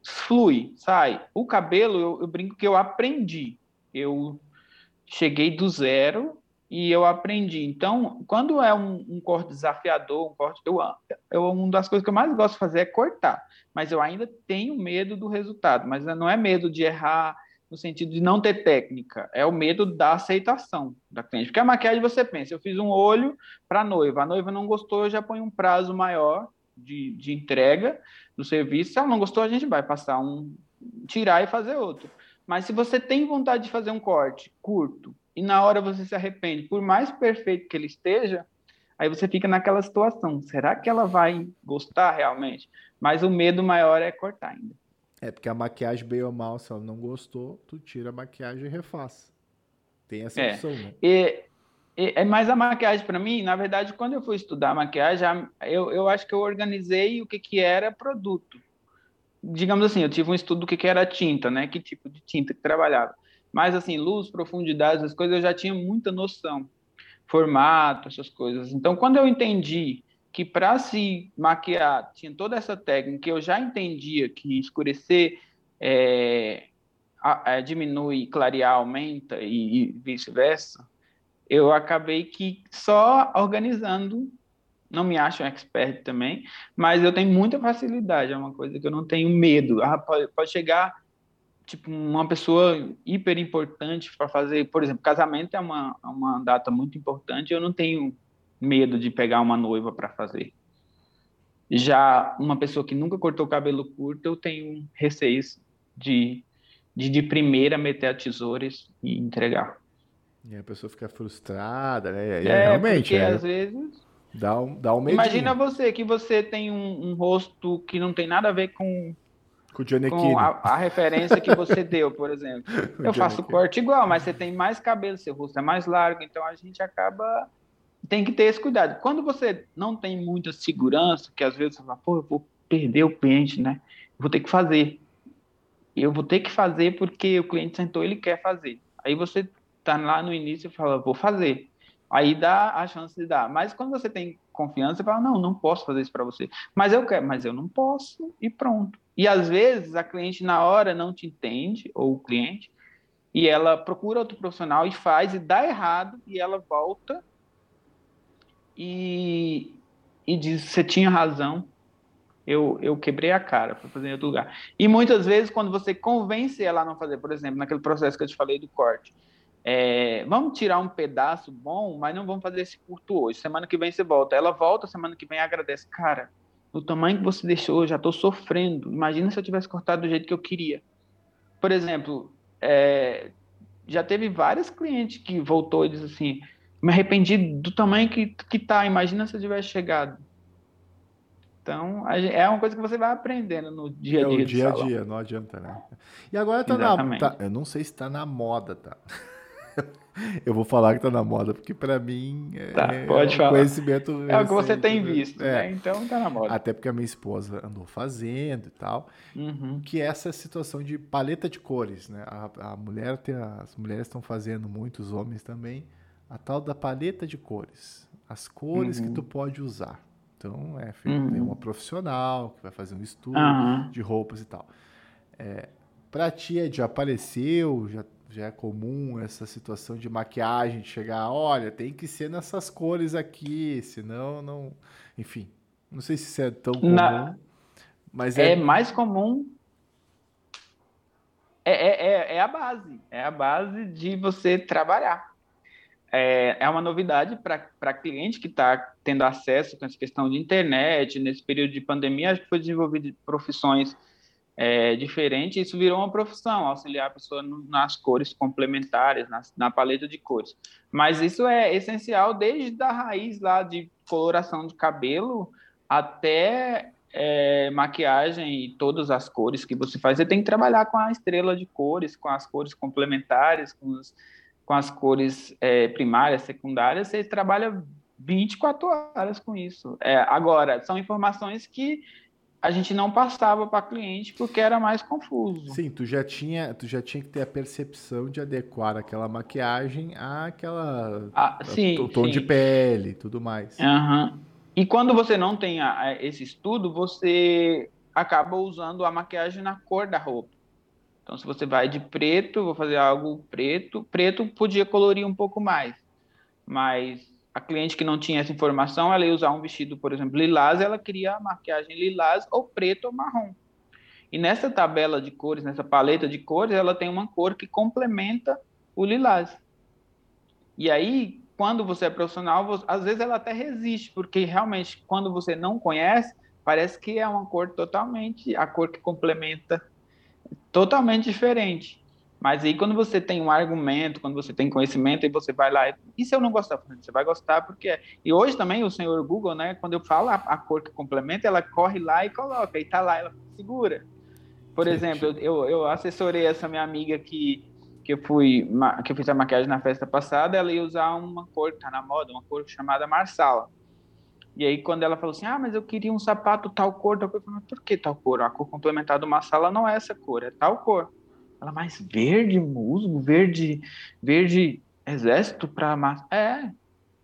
flui, sai. O cabelo eu, eu brinco que eu aprendi. Eu cheguei do zero e eu aprendi. Então, quando é um, um corte desafiador, um corte, eu, eu, uma das coisas que eu mais gosto de fazer é cortar, mas eu ainda tenho medo do resultado, mas não é medo de errar no sentido de não ter técnica, é o medo da aceitação da cliente. Porque a maquiagem você pensa, eu fiz um olho para a noiva, a noiva não gostou, eu já ponho um prazo maior de, de entrega do serviço. Se ela não gostou, a gente vai passar um, tirar e fazer outro. Mas se você tem vontade de fazer um corte curto e na hora você se arrepende, por mais perfeito que ele esteja, aí você fica naquela situação. Será que ela vai gostar realmente? Mas o medo maior é cortar ainda. É, porque a maquiagem, bem ou mal, se ela não gostou, tu tira a maquiagem e refaz. Tem essa é. opção, né? E, É, é mais a maquiagem para mim, na verdade, quando eu fui estudar maquiagem, eu, eu acho que eu organizei o que, que era produto. Digamos assim, eu tive um estudo do que, que era tinta, né? Que tipo de tinta que trabalhava. Mas, assim, luz, profundidade, as coisas eu já tinha muita noção. Formato, essas coisas. Então, quando eu entendi que para se maquiar tinha toda essa técnica, eu já entendia que escurecer é, a, a, diminui, clarear aumenta e, e vice-versa, eu acabei que só organizando, não me acho um expert também, mas eu tenho muita facilidade, é uma coisa que eu não tenho medo. Ah, pode, pode chegar tipo uma pessoa hiper importante para fazer, por exemplo, casamento é uma, uma data muito importante, eu não tenho medo de pegar uma noiva para fazer. Já uma pessoa que nunca cortou cabelo curto, eu tenho receios de, de de primeira meter a tesouras e entregar. E a pessoa fica frustrada, né? E é, realmente. Porque é, às vezes. Dá um, dá um medinho. Imagina você que você tem um, um, rosto que não tem nada a ver com. Com o com a, a, referência que você deu, por exemplo. Eu faço corte igual, mas você tem mais cabelo, seu rosto é mais largo, então a gente acaba. Tem que ter esse cuidado. Quando você não tem muita segurança, que às vezes você fala, pô, eu vou perder o cliente, né? Eu vou ter que fazer. Eu vou ter que fazer porque o cliente sentou, ele quer fazer. Aí você tá lá no início e fala, vou fazer. Aí dá a chance de dar. Mas quando você tem confiança, você fala, não, não posso fazer isso para você. Mas eu quero, mas eu não posso e pronto. E às vezes a cliente na hora não te entende, ou o cliente, e ela procura outro profissional e faz e dá errado, e ela volta e, e diz, você tinha razão, eu, eu quebrei a cara para fazer em outro lugar. E muitas vezes, quando você convence ela a não fazer, por exemplo, naquele processo que eu te falei do corte, é, vamos tirar um pedaço bom, mas não vamos fazer esse curto hoje. Semana que vem você volta. Ela volta, semana que vem agradece. Cara, no tamanho que você deixou, eu já estou sofrendo. Imagina se eu tivesse cortado do jeito que eu queria. Por exemplo, é, já teve vários clientes que voltou e disse assim: me arrependi do tamanho que, que tá. Imagina se eu tivesse chegado. Então, é uma coisa que você vai aprendendo no dia a dia. É o dia a dia, não adianta, né? E agora tá Exatamente. na. Tá, eu não sei se tá na moda, tá? eu vou falar que tá na moda, porque para mim é, tá, pode é um falar. conhecimento. É o que você tem né? visto, é. né? Então tá na moda. Até porque a minha esposa andou fazendo e tal. Uhum. Que é essa situação de paleta de cores, né? A, a mulher tem. As mulheres estão fazendo muito, os homens também, a tal da paleta de cores. As cores uhum. que tu pode usar. Então, é feito, uhum. tem uma profissional que vai fazer um estudo de roupas e tal. É, pra ti, já apareceu, já já é comum essa situação de maquiagem, de chegar, olha, tem que ser nessas cores aqui, senão não. Enfim, não sei se isso é tão comum. Na... Mas é... é mais comum. É, é, é, é, a base, é a base de você trabalhar. É, é uma novidade para cliente que está tendo acesso com essa questão de internet, nesse período de pandemia, acho que foi desenvolvido profissões é, diferente, isso virou uma profissão, auxiliar a pessoa no, nas cores complementares, na, na, paleta de cores. Mas isso é essencial desde a raiz lá de coloração de cabelo até é, maquiagem e todas as cores que você faz. Você tem que trabalhar com a estrela de cores, com as cores complementares, com, os, com as cores é, primárias, secundárias. Você trabalha 24 horas com isso. É, agora, são informações que a gente não passava para cliente porque era mais confuso. Sim, tu já tinha, tu já tinha que ter a percepção de adequar aquela maquiagem àquela ah, sim, o tom sim. de pele, tudo mais. Uhum. E quando você não tem a, a, esse estudo, você acaba usando a maquiagem na cor da roupa. Então, se você vai de preto, vou fazer algo preto, preto podia colorir um pouco mais, mas a cliente que não tinha essa informação, ela ia usar um vestido, por exemplo, lilás, ela queria a maquiagem lilás ou preto ou marrom. E nessa tabela de cores, nessa paleta de cores, ela tem uma cor que complementa o lilás. E aí, quando você é profissional, você, às vezes ela até resiste, porque realmente, quando você não conhece, parece que é uma cor totalmente, a cor que complementa, totalmente diferente. Mas aí quando você tem um argumento, quando você tem conhecimento, e você vai lá, e se eu não gostar? Você vai gostar porque é. E hoje também o senhor Google, né, quando eu falo a, a cor que complementa, ela corre lá e coloca, e tá lá, ela segura. Por exemplo, eu, eu assessorei essa minha amiga que que eu fui que eu fiz a maquiagem na festa passada, ela ia usar uma cor que tá na moda, uma cor chamada marsala. E aí quando ela falou assim: "Ah, mas eu queria um sapato tal cor", tal cor, eu falei, por que tal cor? A cor complementar do marsala não é essa cor, é tal cor. Ela, mas verde musgo, verde, verde exército para massa. É.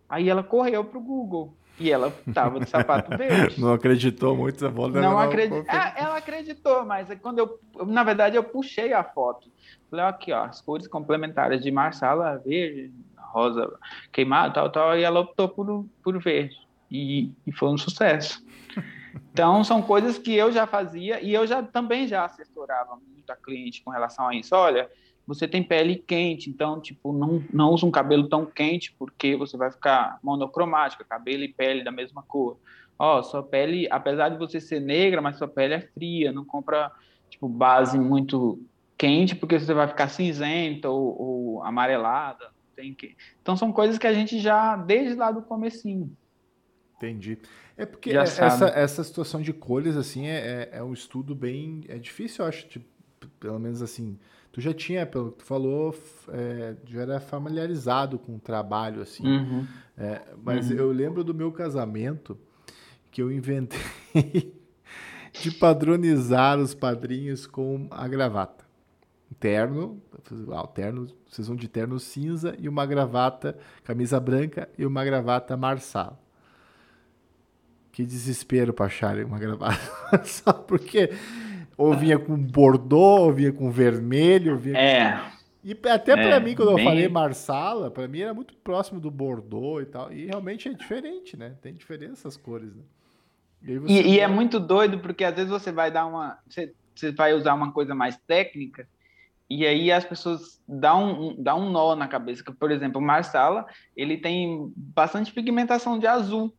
Aí ela correu pro Google e ela tava de sapato verde. Não acreditou muito, a bola Não acreditou. É, ela acreditou, mas quando eu, na verdade, eu puxei a foto. Falei, aqui, ó, as cores complementares de Marsala, verde, rosa queimado, tal, tal, e ela optou por, por verde. E, e foi um sucesso. Então, são coisas que eu já fazia e eu já também já assessorava muito a cliente com relação a isso. Olha, você tem pele quente, então, tipo, não, não usa um cabelo tão quente, porque você vai ficar monocromática, cabelo e pele da mesma cor. Ó, sua pele, apesar de você ser negra, mas sua pele é fria, não compra, tipo, base muito quente, porque você vai ficar cinzenta ou, ou amarelada. Tem que... Então, são coisas que a gente já, desde lá do comecinho. Entendi. É porque essa, essa situação de cores, assim, é, é, é um estudo bem... É difícil, eu acho, tipo, pelo menos assim tu já tinha, pelo que tu falou, é, já era familiarizado com o trabalho, assim. Uhum. É, mas uhum. eu lembro do meu casamento que eu inventei de padronizar os padrinhos com a gravata. Terno, ah, terno, vocês vão de terno cinza e uma gravata, camisa branca e uma gravata marçal. Que desespero para acharem uma gravata. Só porque ou vinha com bordô, ou vinha com vermelho. Vinha é. Com... E até para é, mim, quando bem... eu falei Marsala, para mim era muito próximo do bordô e tal. E realmente é diferente, né? Tem diferença as cores, né? E, e, e é muito doido, porque às vezes você vai dar uma. Você, você vai usar uma coisa mais técnica, e aí as pessoas dão um, dão um nó na cabeça. Por exemplo, o Marsala, ele tem bastante pigmentação de azul.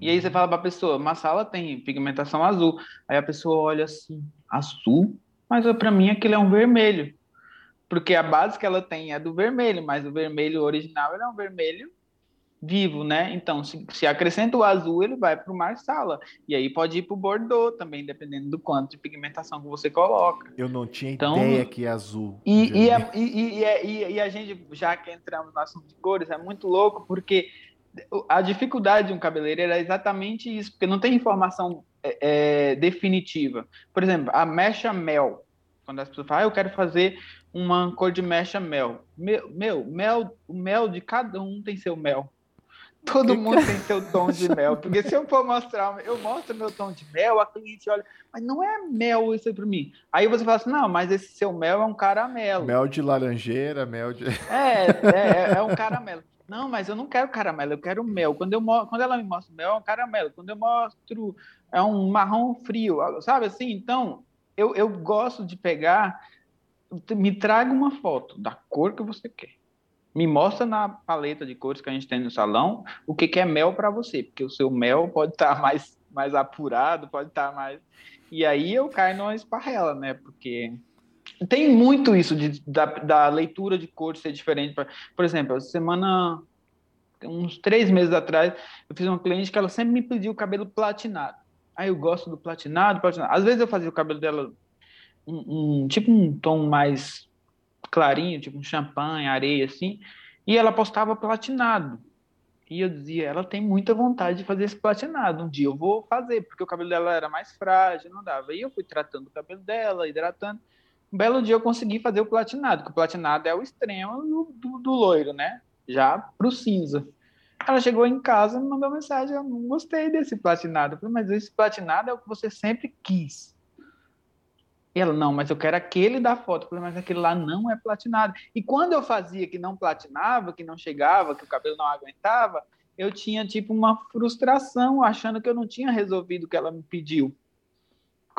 E aí você fala para a pessoa, uma sala tem pigmentação azul. Aí a pessoa olha assim, azul? Mas para mim aquilo é um vermelho. Porque a base que ela tem é do vermelho, mas o vermelho original é um vermelho vivo, né? Então, se, se acrescenta o azul, ele vai para o marsala. E aí pode ir para o bordeaux também, dependendo do quanto de pigmentação que você coloca. Eu não tinha então, ideia que é azul. E, e, a, e, e, e, a gente, já que entramos no assunto de cores, é muito louco, porque a dificuldade de um cabeleireiro é exatamente isso, porque não tem informação é, é, definitiva. Por exemplo, a mecha mel. Quando as pessoas falam, ah, eu quero fazer uma cor de mecha mel. Meu, meu mel, o mel de cada um tem seu mel. Todo que mundo tem seu tom de mel. Porque se eu for mostrar, eu mostro meu tom de mel, a cliente olha, mas não é mel isso aí para mim. Aí você fala assim, não, mas esse seu mel é um caramelo. Mel de laranjeira, mel de. É, é, é um caramelo. Não, mas eu não quero caramelo, eu quero mel. Quando, eu, quando ela me mostra mel, é um caramelo. Quando eu mostro, é um marrom frio, sabe assim? Então, eu, eu gosto de pegar, me traga uma foto da cor que você quer. Me mostra na paleta de cores que a gente tem no salão o que, que é mel para você, porque o seu mel pode estar tá mais, mais apurado, pode estar tá mais. E aí eu caio numa esparrela, né? Porque tem muito isso de, da, da leitura de cores ser diferente. Por exemplo, semana, uns três meses atrás, eu fiz uma cliente que ela sempre me pediu o cabelo platinado. Aí eu gosto do platinado, platinado. Às vezes eu fazia o cabelo dela um, um tipo um tom mais clarinho, tipo um champanhe, areia, assim, e ela postava platinado. E eu dizia, ela tem muita vontade de fazer esse platinado. Um dia eu vou fazer, porque o cabelo dela era mais frágil, não dava. E eu fui tratando o cabelo dela, hidratando. Um belo dia eu consegui fazer o platinado, que o platinado é o extremo do, do, do loiro, né? Já pro cinza. Ela chegou em casa e me mandou mensagem: Eu não gostei desse platinado. Eu falei, mas esse platinado é o que você sempre quis. E ela, não, mas eu quero aquele da foto. Eu falei, mas aquele lá não é platinado. E quando eu fazia que não platinava, que não chegava, que o cabelo não aguentava, eu tinha tipo uma frustração, achando que eu não tinha resolvido o que ela me pediu.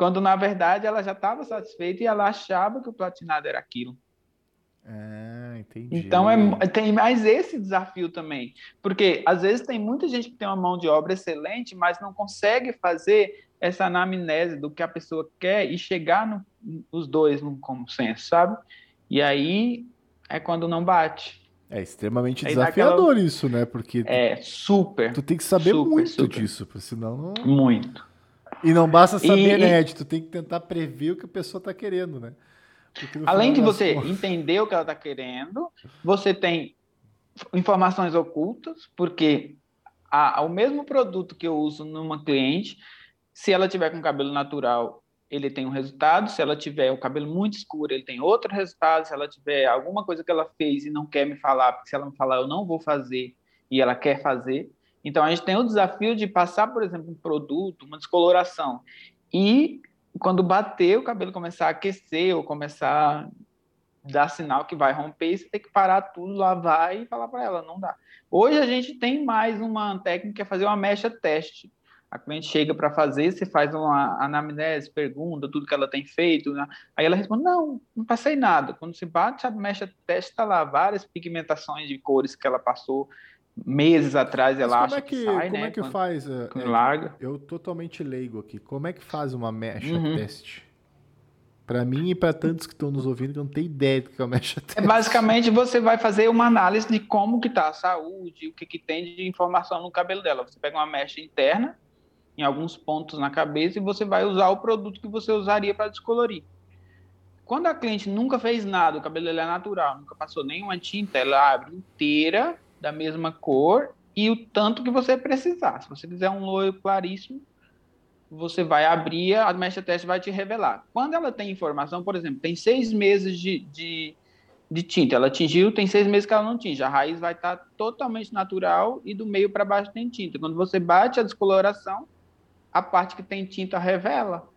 Quando, na verdade, ela já estava satisfeita e ela achava que o platinado era aquilo. Ah, entendi. Então é, tem mais esse desafio também. Porque às vezes tem muita gente que tem uma mão de obra excelente, mas não consegue fazer essa anamnese do que a pessoa quer e chegar no, os dois num consenso, sabe? E aí é quando não bate. É extremamente aí desafiador aquela... isso, né? Porque é super. Tu tem que saber super, muito super. disso, senão não. Muito. E não basta saber, e, né, Ed? Tu tem que tentar prever o que a pessoa está querendo, né? Além de você entender o que ela está querendo, você tem informações ocultas, porque a, o mesmo produto que eu uso numa cliente, se ela tiver com cabelo natural, ele tem um resultado, se ela tiver o cabelo muito escuro, ele tem outro resultado, se ela tiver alguma coisa que ela fez e não quer me falar, porque se ela me falar eu não vou fazer e ela quer fazer. Então a gente tem o desafio de passar, por exemplo, um produto, uma descoloração, e quando bater o cabelo começar a aquecer ou começar a dar sinal que vai romper, você tem que parar tudo, lavar e falar para ela, não dá. Hoje a gente tem mais uma técnica que é fazer uma mecha teste a cliente chega para fazer, você faz uma anamnese, pergunta tudo que ela tem feito, né? aí ela responde, não, não passei nada. Quando você bate a mecha está lá várias pigmentações de cores que ela passou meses atrás, ela Mas acha é que, que, sai, como né? é que quando, faz? É, quando larga. Eu totalmente leigo aqui. Como é que faz uma mecha Uhum. teste? Para mim e para tantos que estão nos ouvindo que não tem ideia do que é uma mecha É, teste. basicamente, você vai fazer uma análise de como que está a saúde, o que, que tem de informação no cabelo dela. Você pega uma mecha interna, em alguns pontos na cabeça, e você vai usar o produto que você usaria para descolorir. Quando a cliente nunca fez nada, o cabelo dela é natural, nunca passou nenhuma tinta, ela abre inteira, da mesma cor, e o tanto que você precisar. Se você quiser um loiro claríssimo, você vai abrir, a mecha teste vai te revelar. Quando ela tem informação, por exemplo, tem seis meses de, de, de tinta, ela atingiu, tem seis meses que ela não tinge. A raiz vai estar totalmente natural e do meio para baixo tem tinta. Quando você bate a descoloração, a parte que tem tinta revela.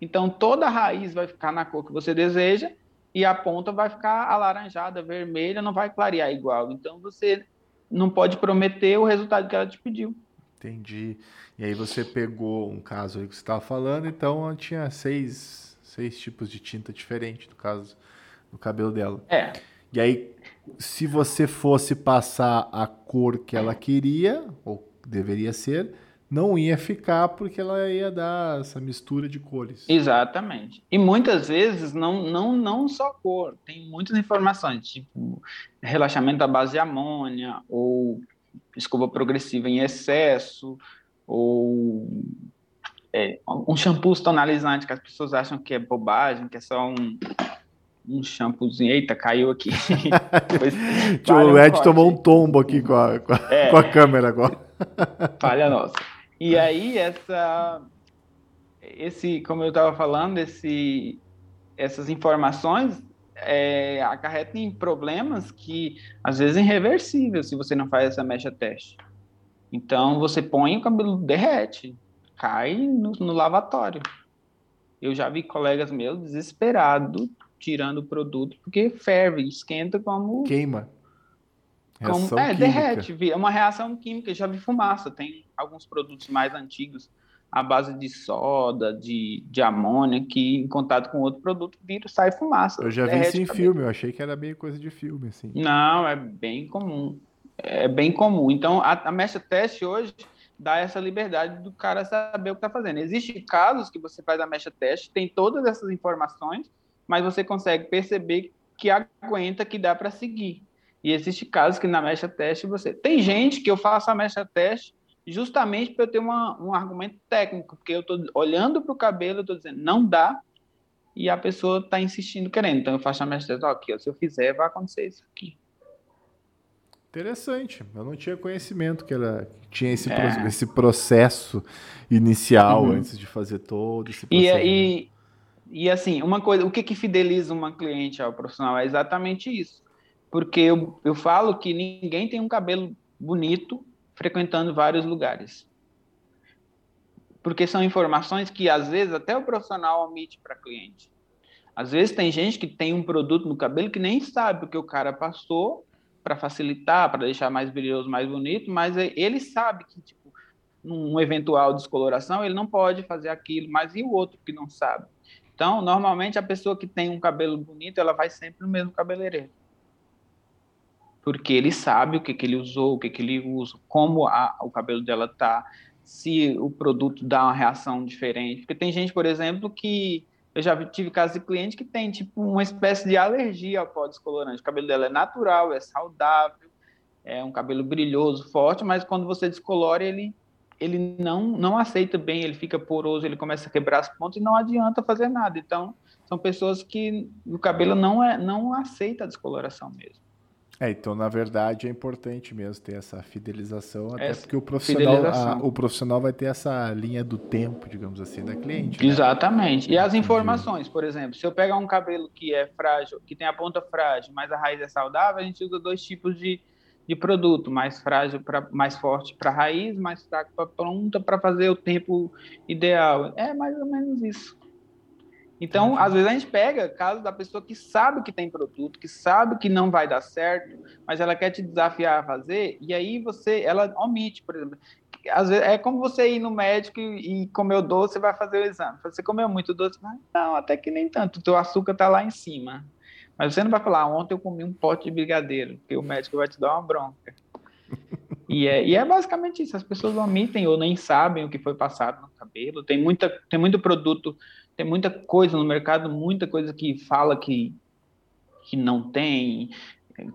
Então toda a raiz vai ficar na cor que você deseja e a ponta vai ficar alaranjada, vermelha, não vai clarear igual. Então você não pode prometer o resultado que ela te pediu. Entendi. E aí você pegou um caso aí que você estava falando, então tinha seis, seis tipos de tinta diferente, no caso, no cabelo dela. É. E aí, se você fosse passar a cor que ela queria, ou deveria ser, não ia ficar porque ela ia dar essa mistura de cores. Exatamente. E muitas vezes não, não, não só cor, tem muitas informações, tipo relaxamento à base de amônia, ou escova progressiva em excesso, ou é, um shampoo tonalizante que as pessoas acham que é bobagem, que é só um, um shampoozinho. Eita, caiu aqui. o Ed tomou um tombo aqui com a, com a, é, com a câmera agora. Falha nossa. E aí, essa, esse, como eu estava falando, esse, essas informações é, acarretam em problemas que, às vezes, é irreversível se você não faz essa mecha teste. Então, você põe o cabelo derrete, cai no, no lavatório. Eu já vi colegas meus desesperados tirando o produto porque ferve, esquenta como... Queima. Como, é, química. derrete, é uma reação química, já vi fumaça, tem alguns produtos mais antigos à base de soda, de, de amônia, que em contato com outro produto vira, sai fumaça. Eu já vi isso em filme, eu achei que era meio coisa de filme, assim. Não, é bem comum. É bem comum. Então, a, a mecha teste hoje dá essa liberdade do cara saber o que está fazendo. Existem casos que você faz a mecha teste, tem todas essas informações, mas você consegue perceber que aguenta, que dá para seguir. E existe casos que na mecha teste você. Tem gente que eu faço a mecha teste justamente para eu ter uma, um argumento técnico, porque eu estou olhando para o cabelo, eu estou dizendo, não dá, e a pessoa está insistindo querendo. Então eu faço a mecha teste, aqui, ó, se eu fizer, vai acontecer isso aqui. Interessante. Eu não tinha conhecimento que ela tinha esse, é. esse processo inicial uhum. antes de fazer todo esse processo. E, e, e assim, uma coisa, o que, que fideliza uma cliente ao profissional é exatamente isso porque eu, eu falo que ninguém tem um cabelo bonito frequentando vários lugares. Porque são informações que, às vezes, até o profissional omite para cliente. Às vezes, tem gente que tem um produto no cabelo que nem sabe o que o cara passou para facilitar, para deixar mais brilhoso, mais bonito, mas ele sabe que, tipo, num eventual descoloração, ele não pode fazer aquilo, mas e o outro que não sabe? Então, normalmente, a pessoa que tem um cabelo bonito, ela vai sempre no mesmo cabeleireiro porque ele sabe o que, que ele usou, o que, que ele usa, como a, o cabelo dela tá, se o produto dá uma reação diferente. Porque tem gente, por exemplo, que eu já tive casos de cliente que tem tipo uma espécie de alergia ao pó descolorante. O cabelo dela é natural, é saudável, é um cabelo brilhoso, forte, mas quando você descolora ele ele não não aceita bem, ele fica poroso, ele começa a quebrar as pontas e não adianta fazer nada. Então, são pessoas que o cabelo não é não aceita a descoloração mesmo. É, então, na verdade, é importante mesmo ter essa fidelização, até essa porque o profissional, a, o profissional vai ter essa linha do tempo, digamos assim, da cliente. Né? Exatamente. E as informações, por exemplo, se eu pegar um cabelo que é frágil, que tem a ponta frágil, mas a raiz é saudável, a gente usa dois tipos de, de produto, mais frágil para mais forte para raiz, mais fraco para ponta para fazer o tempo ideal. É mais ou menos isso. Então, às vezes a gente pega caso da pessoa que sabe que tem produto, que sabe que não vai dar certo, mas ela quer te desafiar a fazer, e aí você, ela omite, por exemplo. Às vezes, é como você ir no médico e, comer o doce, você vai fazer o exame. Você comeu muito doce? Não, até que nem tanto. O teu açúcar está lá em cima. Mas você não vai falar, ah, ontem eu comi um pote de brigadeiro, porque o médico vai te dar uma bronca. E é, e é basicamente isso. As pessoas omitem ou nem sabem o que foi passado no cabelo. Tem, muita, tem muito produto tem muita coisa no mercado, muita coisa que fala que, que não tem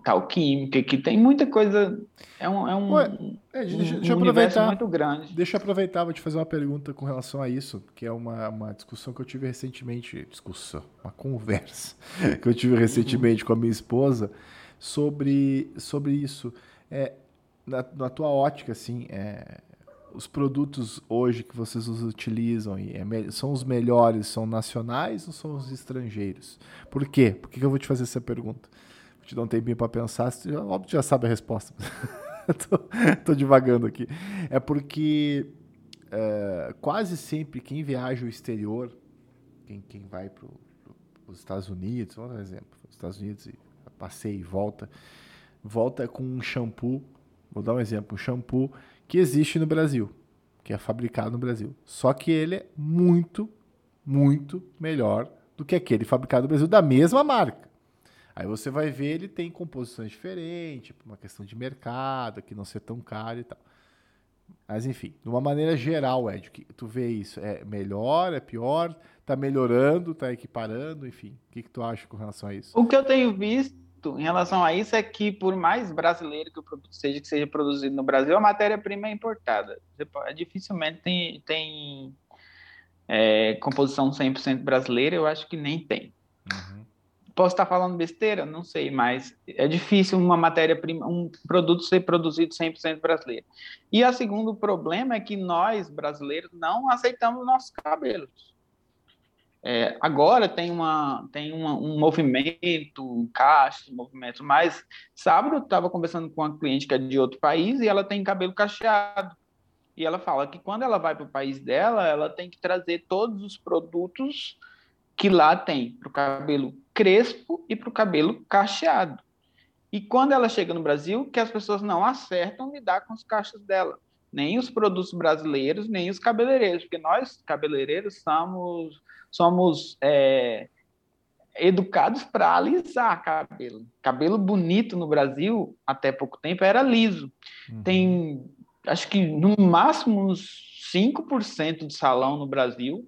tal química, que tem muita coisa. É um, é um, Ué, é, deixa, um deixa aproveitar, muito grande. Deixa eu aproveitar, vou te fazer uma pergunta com relação a isso, que é uma, uma discussão que eu tive recentemente. Discussão, uma conversa que eu tive recentemente com a minha esposa sobre, sobre isso. É, na, na tua ótica, assim, é, os produtos hoje que vocês utilizam é, são os melhores, são nacionais ou são os estrangeiros? Por quê? Por que eu vou te fazer essa pergunta? Vou te dar um tempinho para pensar, você já, óbvio já sabe a resposta. tô, tô divagando aqui. É porque é, quase sempre quem viaja ao exterior, quem, quem vai para os Estados Unidos, vamos dar um exemplo, os Estados Unidos e passeia e volta, volta com um shampoo, vou dar um exemplo, um shampoo que existe no Brasil, que é fabricado no Brasil. Só que ele é muito, muito melhor do que aquele fabricado no Brasil da mesma marca. Aí você vai ver, ele tem composições diferentes, uma questão de mercado, que não ser tão caro e tal. Mas enfim, de uma maneira geral, Ed, que tu vê isso, é melhor, é pior, tá melhorando, tá equiparando, enfim. O que, que tu acha com relação a isso? O que eu tenho visto em relação a isso é que, por mais brasileiro que o produto seja, que seja produzido no Brasil, a matéria-prima é importada. Dificilmente tem, tem é, composição 100% brasileira, eu acho que nem tem. Uhum. Posso estar falando besteira? Não sei, mas é difícil uma matéria-prima, um produto ser produzido 100% brasileiro. E o segundo problema é que nós, brasileiros, não aceitamos nossos cabelos. É, agora tem, uma, tem uma, um movimento, um caixa, um movimento, mas sábado eu estava conversando com uma cliente que é de outro país e ela tem cabelo cacheado. E ela fala que quando ela vai para o país dela, ela tem que trazer todos os produtos que lá tem, para o cabelo crespo e para o cabelo cacheado. E quando ela chega no Brasil, que as pessoas não acertam lidar com os cachos dela nem os produtos brasileiros, nem os cabeleireiros, porque nós, cabeleireiros, somos, somos é, educados para alisar cabelo. Cabelo bonito no Brasil, até pouco tempo, era liso. Uhum. Tem, acho que no máximo uns 5% de salão no Brasil,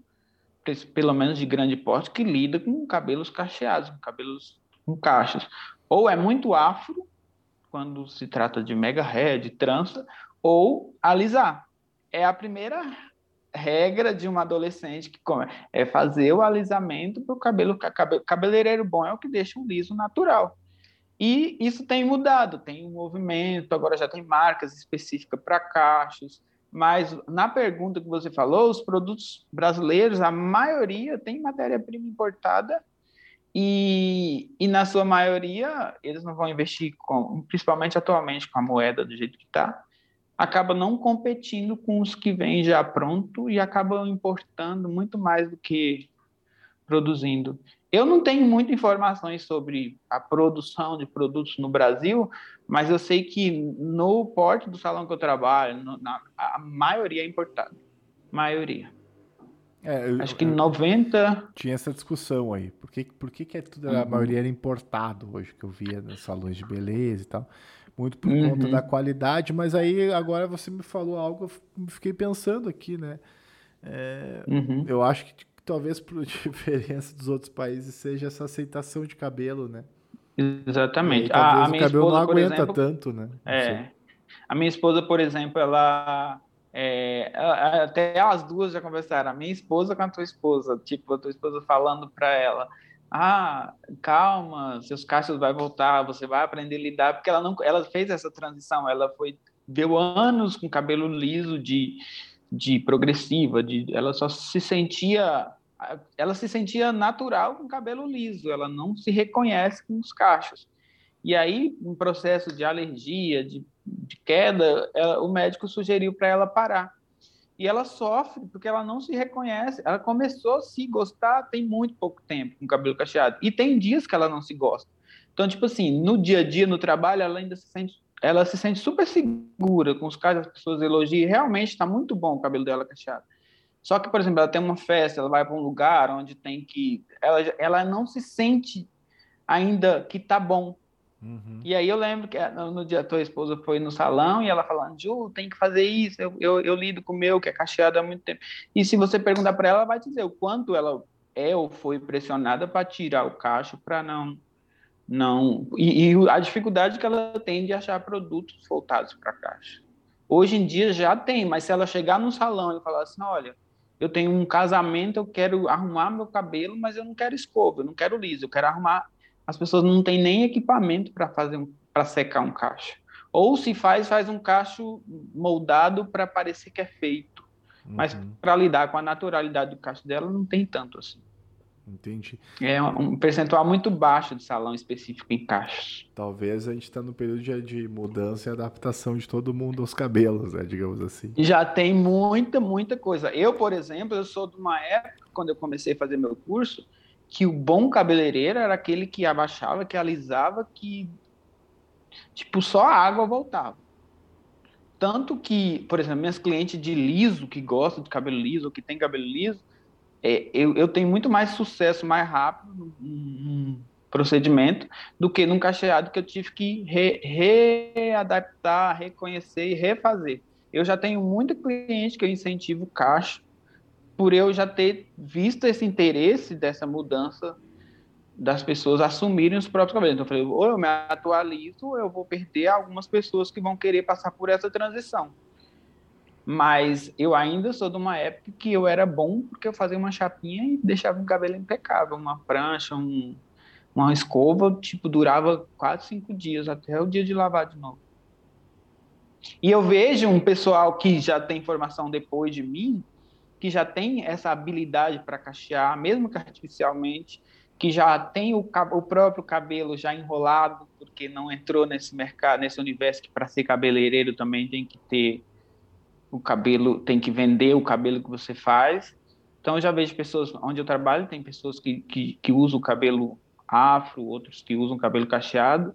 pelo menos de grande porte, que lida com cabelos cacheados, com cabelos com cachos. Ou é muito afro, quando se trata de mega hair, de trança, ou alisar. É a primeira regra de uma adolescente que é fazer o alisamento para o cabelo. Cabeleireiro bom é o que deixa um liso natural. E isso tem mudado, tem um movimento, agora já tem marcas específicas para cachos. Mas na pergunta que você falou, os produtos brasileiros, a maioria tem matéria-prima importada e, e, na sua maioria eles não vão investir, com, principalmente atualmente com a moeda do jeito que está, acaba não competindo com os que vêm já pronto e acaba importando muito mais do que produzindo. Eu não tenho muitas informações sobre a produção de produtos no Brasil, mas eu sei que no porte do salão que eu trabalho, no, na, a maioria é importada. Maioria. É, eu, Acho que 90. Tinha essa discussão aí. Por que, por que, que é tudo, a uhum. maioria era importado hoje, que eu via nos salões de beleza e tal muito por uhum. conta da qualidade, mas aí agora você me falou algo, eu fiquei pensando aqui, né? É, uhum. Eu acho que talvez por diferença dos outros países seja essa aceitação de cabelo, né? Exatamente. Aí, a, a, minha o cabelo esposa, não aguenta exemplo, tanto, né? É. A minha esposa, por exemplo, ela É, até as duas já conversaram, a minha esposa com a tua esposa, tipo, a tua esposa falando para ela, ah, calma, seus cachos vai voltar, você vai aprender a lidar, porque ela não, ela fez essa transição, ela foi deu anos com cabelo liso de, de progressiva, de, ela só se sentia ela se sentia natural com cabelo liso, ela não se reconhece com os cachos. E aí, um processo de alergia, de, de queda, ela, o médico sugeriu para ela parar. E ela sofre porque ela não se reconhece. Ela começou a se gostar tem muito pouco tempo com cabelo cacheado. E tem dias que ela não se gosta. Então, tipo assim, no dia a dia, no trabalho, ela ainda se sente, ela se sente super segura com os casos, as pessoas elogiam. Realmente está muito bom o cabelo dela cacheado. Só que, por exemplo, ela tem uma festa, ela vai para um lugar onde tem que. Ela, ela não se sente ainda que tá bom. Uhum. E aí eu lembro que eh, no, dia a tua esposa foi no salão e ela falando, Ju, tem que fazer isso, eu, eu, eu lido com o meu, que é cacheado há muito tempo. E se você perguntar para ela, ela vai dizer o quanto ela é ou foi pressionada para tirar o cacho para não. não e, e, a dificuldade que ela tem de achar produtos voltados para caixa. Hoje em dia já tem, mas se ela chegar no salão e falar assim, olha, eu tenho um casamento, eu quero arrumar meu cabelo, mas eu não quero escova, eu não quero liso, eu quero arrumar. As pessoas não têm nem equipamento para fazer um, para secar um cacho. Ou se faz, faz um cacho moldado para parecer que é feito. Uhum. Mas para lidar com a naturalidade do cacho dela, não tem tanto assim. Entendi. É um percentual muito baixo de salão específico em caixas. Talvez a gente está no período de, de, mudança e adaptação de todo mundo aos cabelos, né, digamos assim. Já tem muita, muita coisa. Eu, por exemplo, eu sou de uma época, quando eu comecei a fazer meu curso, que o bom cabeleireiro era aquele que abaixava, que alisava, que tipo só a água voltava. Tanto que, por exemplo, minhas clientes de liso, que gostam de cabelo liso, que tem cabelo liso, é, eu, eu tenho muito mais sucesso mais rápido num procedimento do que num cacheado que eu tive que re, readaptar, reconhecer e refazer. Eu já tenho muito cliente que eu incentivo cacho por eu já ter visto esse interesse dessa mudança das pessoas assumirem os próprios cabelos. Então eu falei, ou eu me atualizo, ou eu vou perder algumas pessoas que vão querer passar por essa transição. Mas eu ainda sou de uma época que eu era bom porque eu fazia uma chapinha e deixava o cabelo impecável, uma prancha, um, uma escova, tipo, durava quatro, cinco dias, até o dia de lavar de novo. E eu vejo um pessoal que já tem formação depois de mim, que já tem essa habilidade para cachear, mesmo que artificialmente, que já tem o, o, próprio cabelo já enrolado, porque não entrou nesse mercado, nesse universo que para ser cabeleireiro também tem que ter o cabelo, tem que vender o cabelo que você faz. Então, eu já vejo pessoas, onde eu trabalho, tem pessoas que, que, que usam o cabelo afro, outros que usam cabelo cacheado,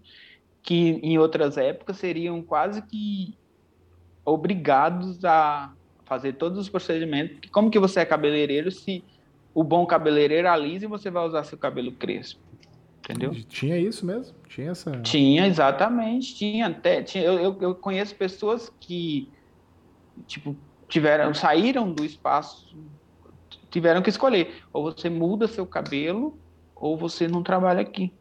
que em outras épocas seriam quase que obrigados a fazer todos os procedimentos. Como que você é cabeleireiro se o bom cabeleireiro alisa e você vai usar seu cabelo crespo? Entendeu? Tinha isso mesmo? Tinha essa. Tinha, exatamente. Tinha até. Tinha, eu, eu, eu conheço pessoas que tipo, tiveram, saíram do espaço, tiveram que escolher. Ou você muda seu cabelo, ou você não trabalha aqui.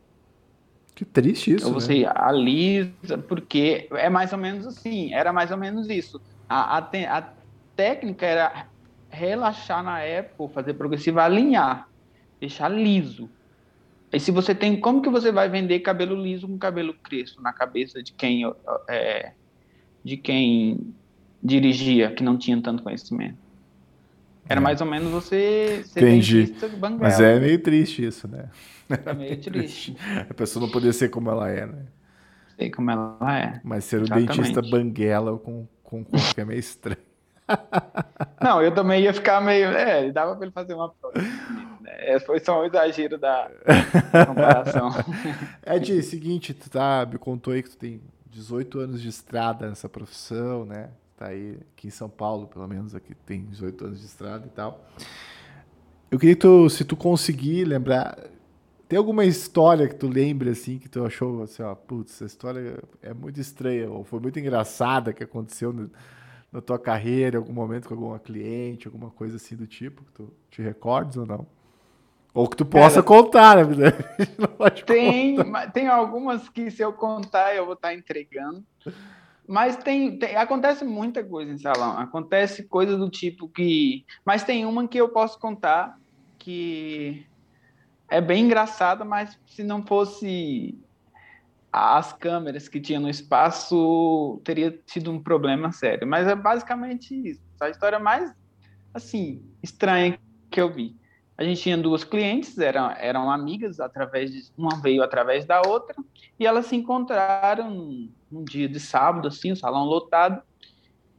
Que triste isso. Ou você né? alisa, porque é mais ou menos assim, era mais ou menos isso. A, a, a técnica era relaxar na época, fazer progressiva, alinhar, deixar liso. E se você tem, como que você vai vender cabelo liso com cabelo crespo na cabeça de quem é, de quem dirigia, que não tinha tanto conhecimento. Era é. mais ou menos você ser Entendi. Mas é meio triste isso, né? É meio triste. A pessoa não poder ser como ela é, né? Sei como ela é. Mas ser o dentista banguela com, com corpo é meio estranho. Não, eu também ia ficar meio. É, dava para ele fazer uma É, foi só um exagero da, comparação. Ed, seguinte, tu tá, me contou aí que tu tem 18 anos de estrada nessa profissão, né? tá aí aqui em São Paulo, pelo menos aqui tem 18 anos de estrada e tal. Eu queria que tu, se tu conseguir lembrar, tem alguma história que tu lembre assim que tu achou assim, ó, putz, essa história é muito estranha ou foi muito engraçada que aconteceu no, na tua carreira, em algum momento com alguma cliente, alguma coisa assim do tipo que tu te recordes ou não? Ou que tu possa Cara, contar, né? tem, contar. tem algumas que se eu contar eu vou estar entregando. Mas tem, tem, acontece muita coisa em salão. Acontece coisa do tipo que. Mas tem uma que eu posso contar que é bem engraçada, mas se não fosse as câmeras que tinha no espaço, teria tido um problema sério. Mas é basicamente isso. A história mais, assim, estranha que eu vi. A gente tinha duas clientes, eram, eram amigas, através de, uma veio através da outra, e elas se encontraram num, num dia de sábado, assim, o salão lotado,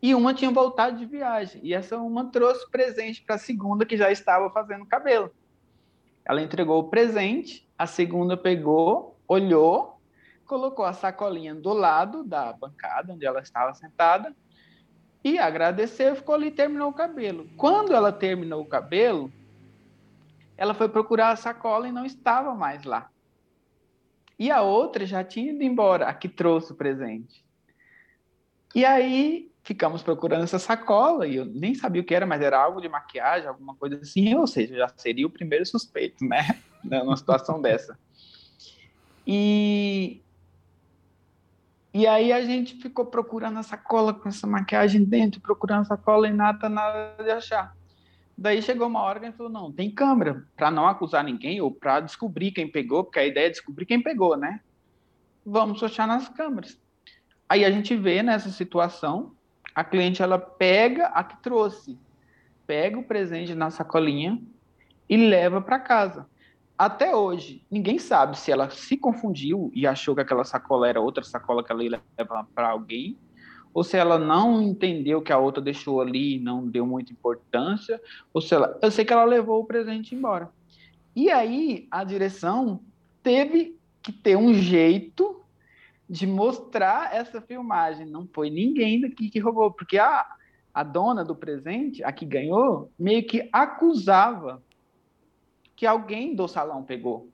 e uma tinha voltado de viagem, e essa uma trouxe presente para a segunda, que já estava fazendo cabelo. Ela entregou o presente, a segunda pegou, olhou, colocou a sacolinha do lado da bancada onde ela estava sentada e agradeceu, ficou ali e terminou o cabelo. Quando ela terminou o cabelo, ela foi procurar a sacola e não estava mais lá. E a outra já tinha ido embora, a que trouxe o presente. E aí ficamos procurando essa sacola e eu nem sabia o que era, mas era algo de maquiagem, alguma coisa assim, ou seja, já seria o primeiro suspeito, né, numa situação dessa. E e aí a gente ficou procurando a sacola com essa maquiagem dentro, procurando a sacola e nada, nada de achar. Daí chegou uma hora que a gente falou: não, tem câmera, para não acusar ninguém ou para descobrir quem pegou, porque a ideia é descobrir quem pegou, né? Vamos achar nas câmeras. Aí a gente vê nessa situação, a cliente ela pega a que trouxe, pega o presente na sacolinha e leva para casa. Até hoje, ninguém sabe se ela se confundiu e achou que aquela sacola era outra sacola que ela ia levar para alguém, ou se ela não entendeu que a outra deixou ali e não deu muita importância, ou se ela, eu sei que ela levou o presente embora. E aí a direção teve que ter um jeito de mostrar essa filmagem. Não foi ninguém daqui que roubou, porque a, a dona do presente, a que ganhou, meio que acusava que alguém do salão pegou.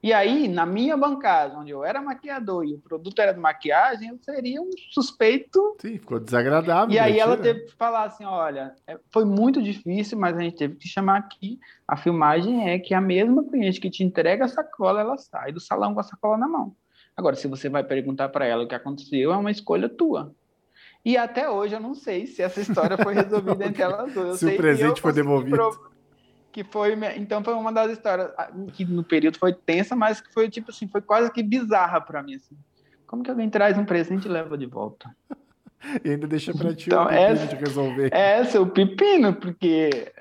E aí, na minha bancada, onde eu era maquiador e o produto era de maquiagem, eu seria um suspeito. Sim, ficou desagradável. E aí ela teve que falar assim: olha, é, foi muito difícil, mas a gente teve que chamar aqui. A filmagem é que a mesma cliente que te entrega a sacola, ela sai do salão com a sacola na mão. Agora, se você vai perguntar para ela o que aconteceu, é uma escolha tua. E até hoje eu não sei se essa história foi resolvida entre elas duas. Se o presente foi devolvido. Prov que foi então foi uma das histórias que no período foi tensa, mas que foi tipo assim, foi quase que bizarra para mim assim. Como que alguém traz um presente e leva de volta? e ainda deixa para ti então, o essa, de resolver. Essa é o pepino, porque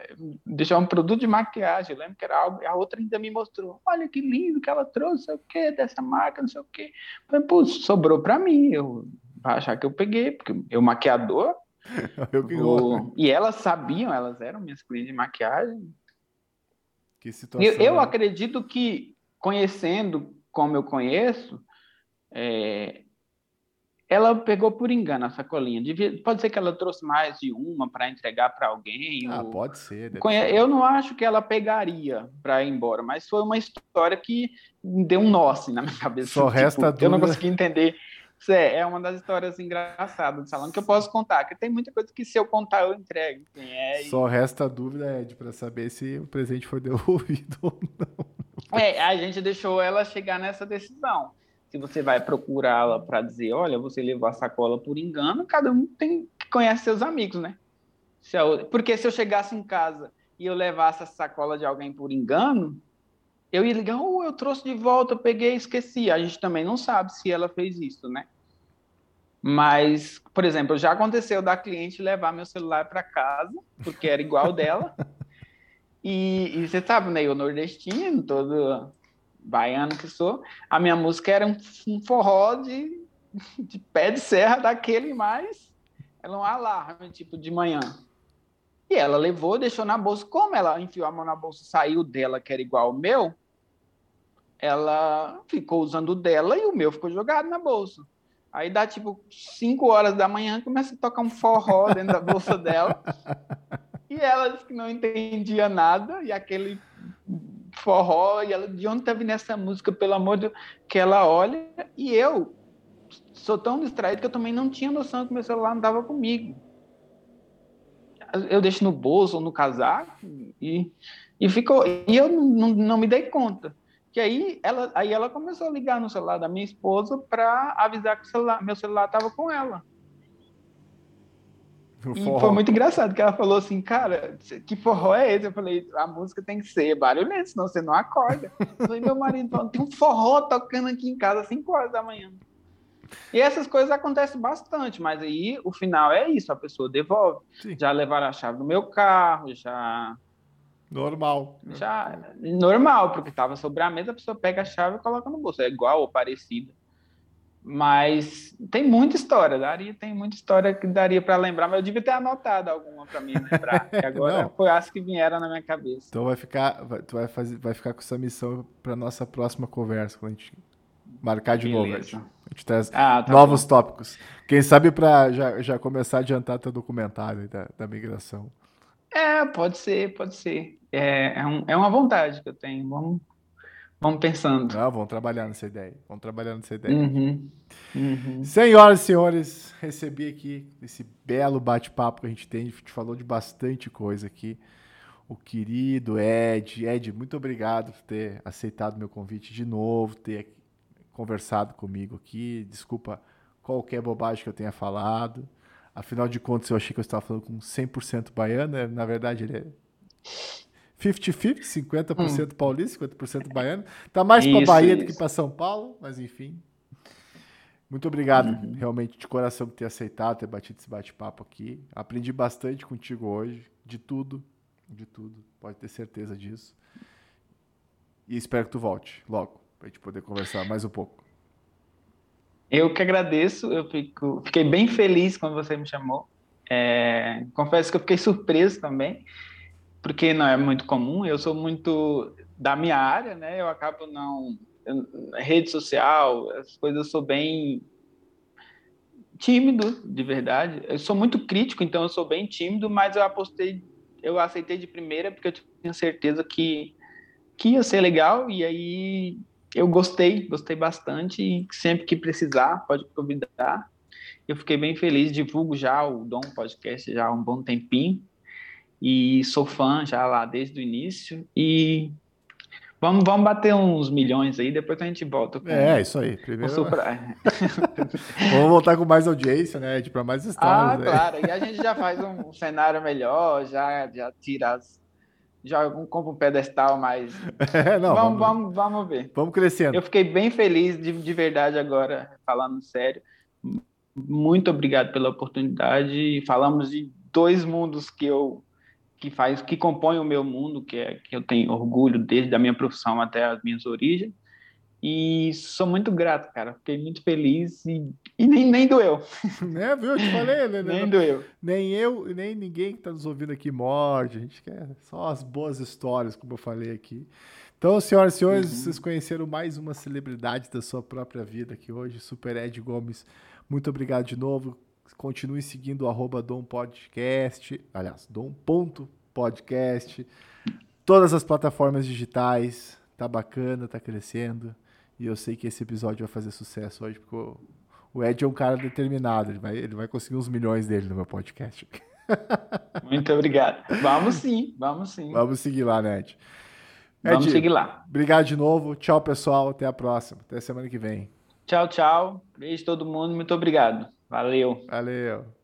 deixar um produto de maquiagem, eu lembro que era algo, a outra ainda me mostrou, olha que lindo que ela trouxe, sei o que, dessa marca, não sei o que. Falei, sobrou para mim, eu vai achar que eu peguei, porque eu maquiador. eu que o, e elas sabiam, elas eram minhas clientes de maquiagem, que situação. Eu, eu acredito que, conhecendo como eu conheço, é, ela pegou por engano a sacolinha. Devia, pode ser que ela trouxe mais de uma para entregar para alguém. Ah, ou... pode ser. Eu não acho que ela pegaria para ir embora, mas foi uma história que deu um nó assim, na minha cabeça. Só tipo, resta dúvida. Eu não consegui entender é, é uma das histórias engraçadas do salão que eu posso contar, que tem muita coisa que se eu contar eu entrego. é, Só resta a dúvida, Ed, para saber se o presente foi devolvido ou não. É, a gente deixou ela chegar nessa decisão. Se você vai procurá-la para dizer, olha, você levou a sacola por engano, cada um tem que conhecer seus amigos, né? Se eu, porque se eu chegasse em casa e eu levasse a sacola de alguém por engano, eu ia ligar, oh, eu trouxe de volta, eu peguei esqueci. A gente também não sabe se ela fez isso, né? Mas, por exemplo, já aconteceu da cliente levar meu celular para casa, porque era igual dela. E, e, você sabe, né? Eu nordestino, todo baiano que sou, a minha música era um, um forró de, de pé de serra daquele mais. Era um alarme, tipo, de manhã. E ela levou, deixou na bolsa. Como ela enfiou a mão na bolsa saiu dela, que era igual ao meu, ela ficou usando o dela e o meu ficou jogado na bolsa. Aí dá tipo 5 horas da manhã, começa a tocar um forró dentro da bolsa dela. E ela disse que não entendia nada, e aquele forró, e ela, de onde tá vindo essa música, pelo amor de Deus, que ela olha, e eu sou tão distraído que eu também não tinha noção que meu celular não estava comigo eu deixo no bolso ou no casaco e, e ficou. E eu não, não me dei conta. Que aí ela, aí ela começou a ligar no celular da minha esposa para avisar que celular, meu celular estava com ela. E foi muito engraçado que ela falou assim, cara, que forró é esse? Eu falei, a música tem que ser barulhento, senão você não acorda. Eu falei, meu marido falou, tem um forró tocando aqui em casa às 5 horas da manhã. E essas coisas acontecem bastante, mas aí o final é isso, a pessoa devolve. Sim. Já levaram a chave do meu carro, já... Normal. Já, normal, porque estava sobre a mesa, a pessoa pega a chave e coloca no bolso. É igual ou parecido. Mas tem muita história, daria, tem muita história que daria para lembrar, mas eu devia ter anotado alguma para mim lembrar. agora foi as que vieram na minha cabeça. Então vai ficar, vai, tu vai fazer, vai ficar com essa missão para nossa próxima conversa, quando a gente marcar de Beleza. novo. A gente traz ah, tá novos bom. tópicos. Quem sabe para já, já começar a adiantar teu documentário da, da migração. É, pode ser, pode ser. É, é, um, é uma vontade que eu tenho. Vamos Vamos pensando. Não, vamos trabalhar nessa ideia. Vamos trabalhar nessa ideia. Uhum. Uhum. Senhoras e senhores, recebi aqui esse belo bate-papo que a gente tem. A gente falou de bastante coisa aqui. O querido Ed. Ed, muito obrigado por ter aceitado meu convite de novo, ter conversado comigo aqui. Desculpa qualquer bobagem que eu tenha falado. Afinal de contas, eu achei que eu estava falando com 100% baiano. Né? Na verdade, ele é 50-50, 50%, hum. paulista, 50% baiano. Tá mais para Bahia isso. do que para São Paulo, mas enfim. Muito obrigado, uhum. realmente, de coração, por ter aceitado, ter batido esse bate-papo aqui. Aprendi bastante contigo hoje, de tudo, de tudo, pode ter certeza disso. E espero que tu volte logo, para a gente poder conversar mais um pouco. Eu que agradeço, eu fico, fiquei bem feliz quando você me chamou. É, confesso que eu fiquei surpreso também porque não é muito comum. Eu sou muito da minha área, né? Eu acabo não eu, rede social, as coisas eu sou bem tímido, de verdade. Eu sou muito crítico, então eu sou bem tímido, mas eu apostei, eu aceitei de primeira porque eu tinha certeza que que ia ser legal e aí eu gostei, gostei bastante e sempre que precisar pode convidar. Eu fiquei bem feliz, divulgo já o Dom Podcast já há um bom tempinho e sou fã já lá desde o início e vamos, vamos bater uns milhões aí, depois a gente volta. Com, é, isso aí. Primeiro... vamos voltar com mais audiência, né, para mais histórias. Ah, né? claro, e a gente já faz um, cenário melhor, já, já tira as... Já compra um pedestal mais. É, não, vamos, vamos, vamos, ver. Vamos crescendo. Eu fiquei bem feliz de, de verdade agora, falando sério. Muito obrigado pela oportunidade. Falamos de dois mundos que eu que faz, que compõe o meu mundo, que é que eu tenho orgulho desde a minha profissão até as minhas origens. E sou muito grato, cara. Fiquei muito feliz e, e nem, nem doeu. Né, viu? Eu te falei, né? nem doeu. Nem eu, nem ninguém que está nos ouvindo aqui morde. A gente quer só as boas histórias, como eu falei aqui. Então, senhoras e senhores, uhum. vocês conheceram mais uma celebridade da sua própria vida aqui hoje, Super Ed Gomes. Muito obrigado de novo. Continue seguindo o arroba Dom Podcast, aliás, Dom.podcast, todas as plataformas digitais. Tá bacana, tá crescendo. E eu sei que esse episódio vai fazer sucesso hoje, porque o Ed é um cara determinado. Ele vai, ele vai conseguir uns milhões dele no meu podcast. Muito obrigado. Vamos sim, vamos sim. Vamos seguir lá, Ned. Vamos seguir lá. Obrigado de novo. Tchau, pessoal. Até a próxima. Até semana que vem. Tchau, tchau. Beijo todo mundo. Muito obrigado. Valeu. Valeu.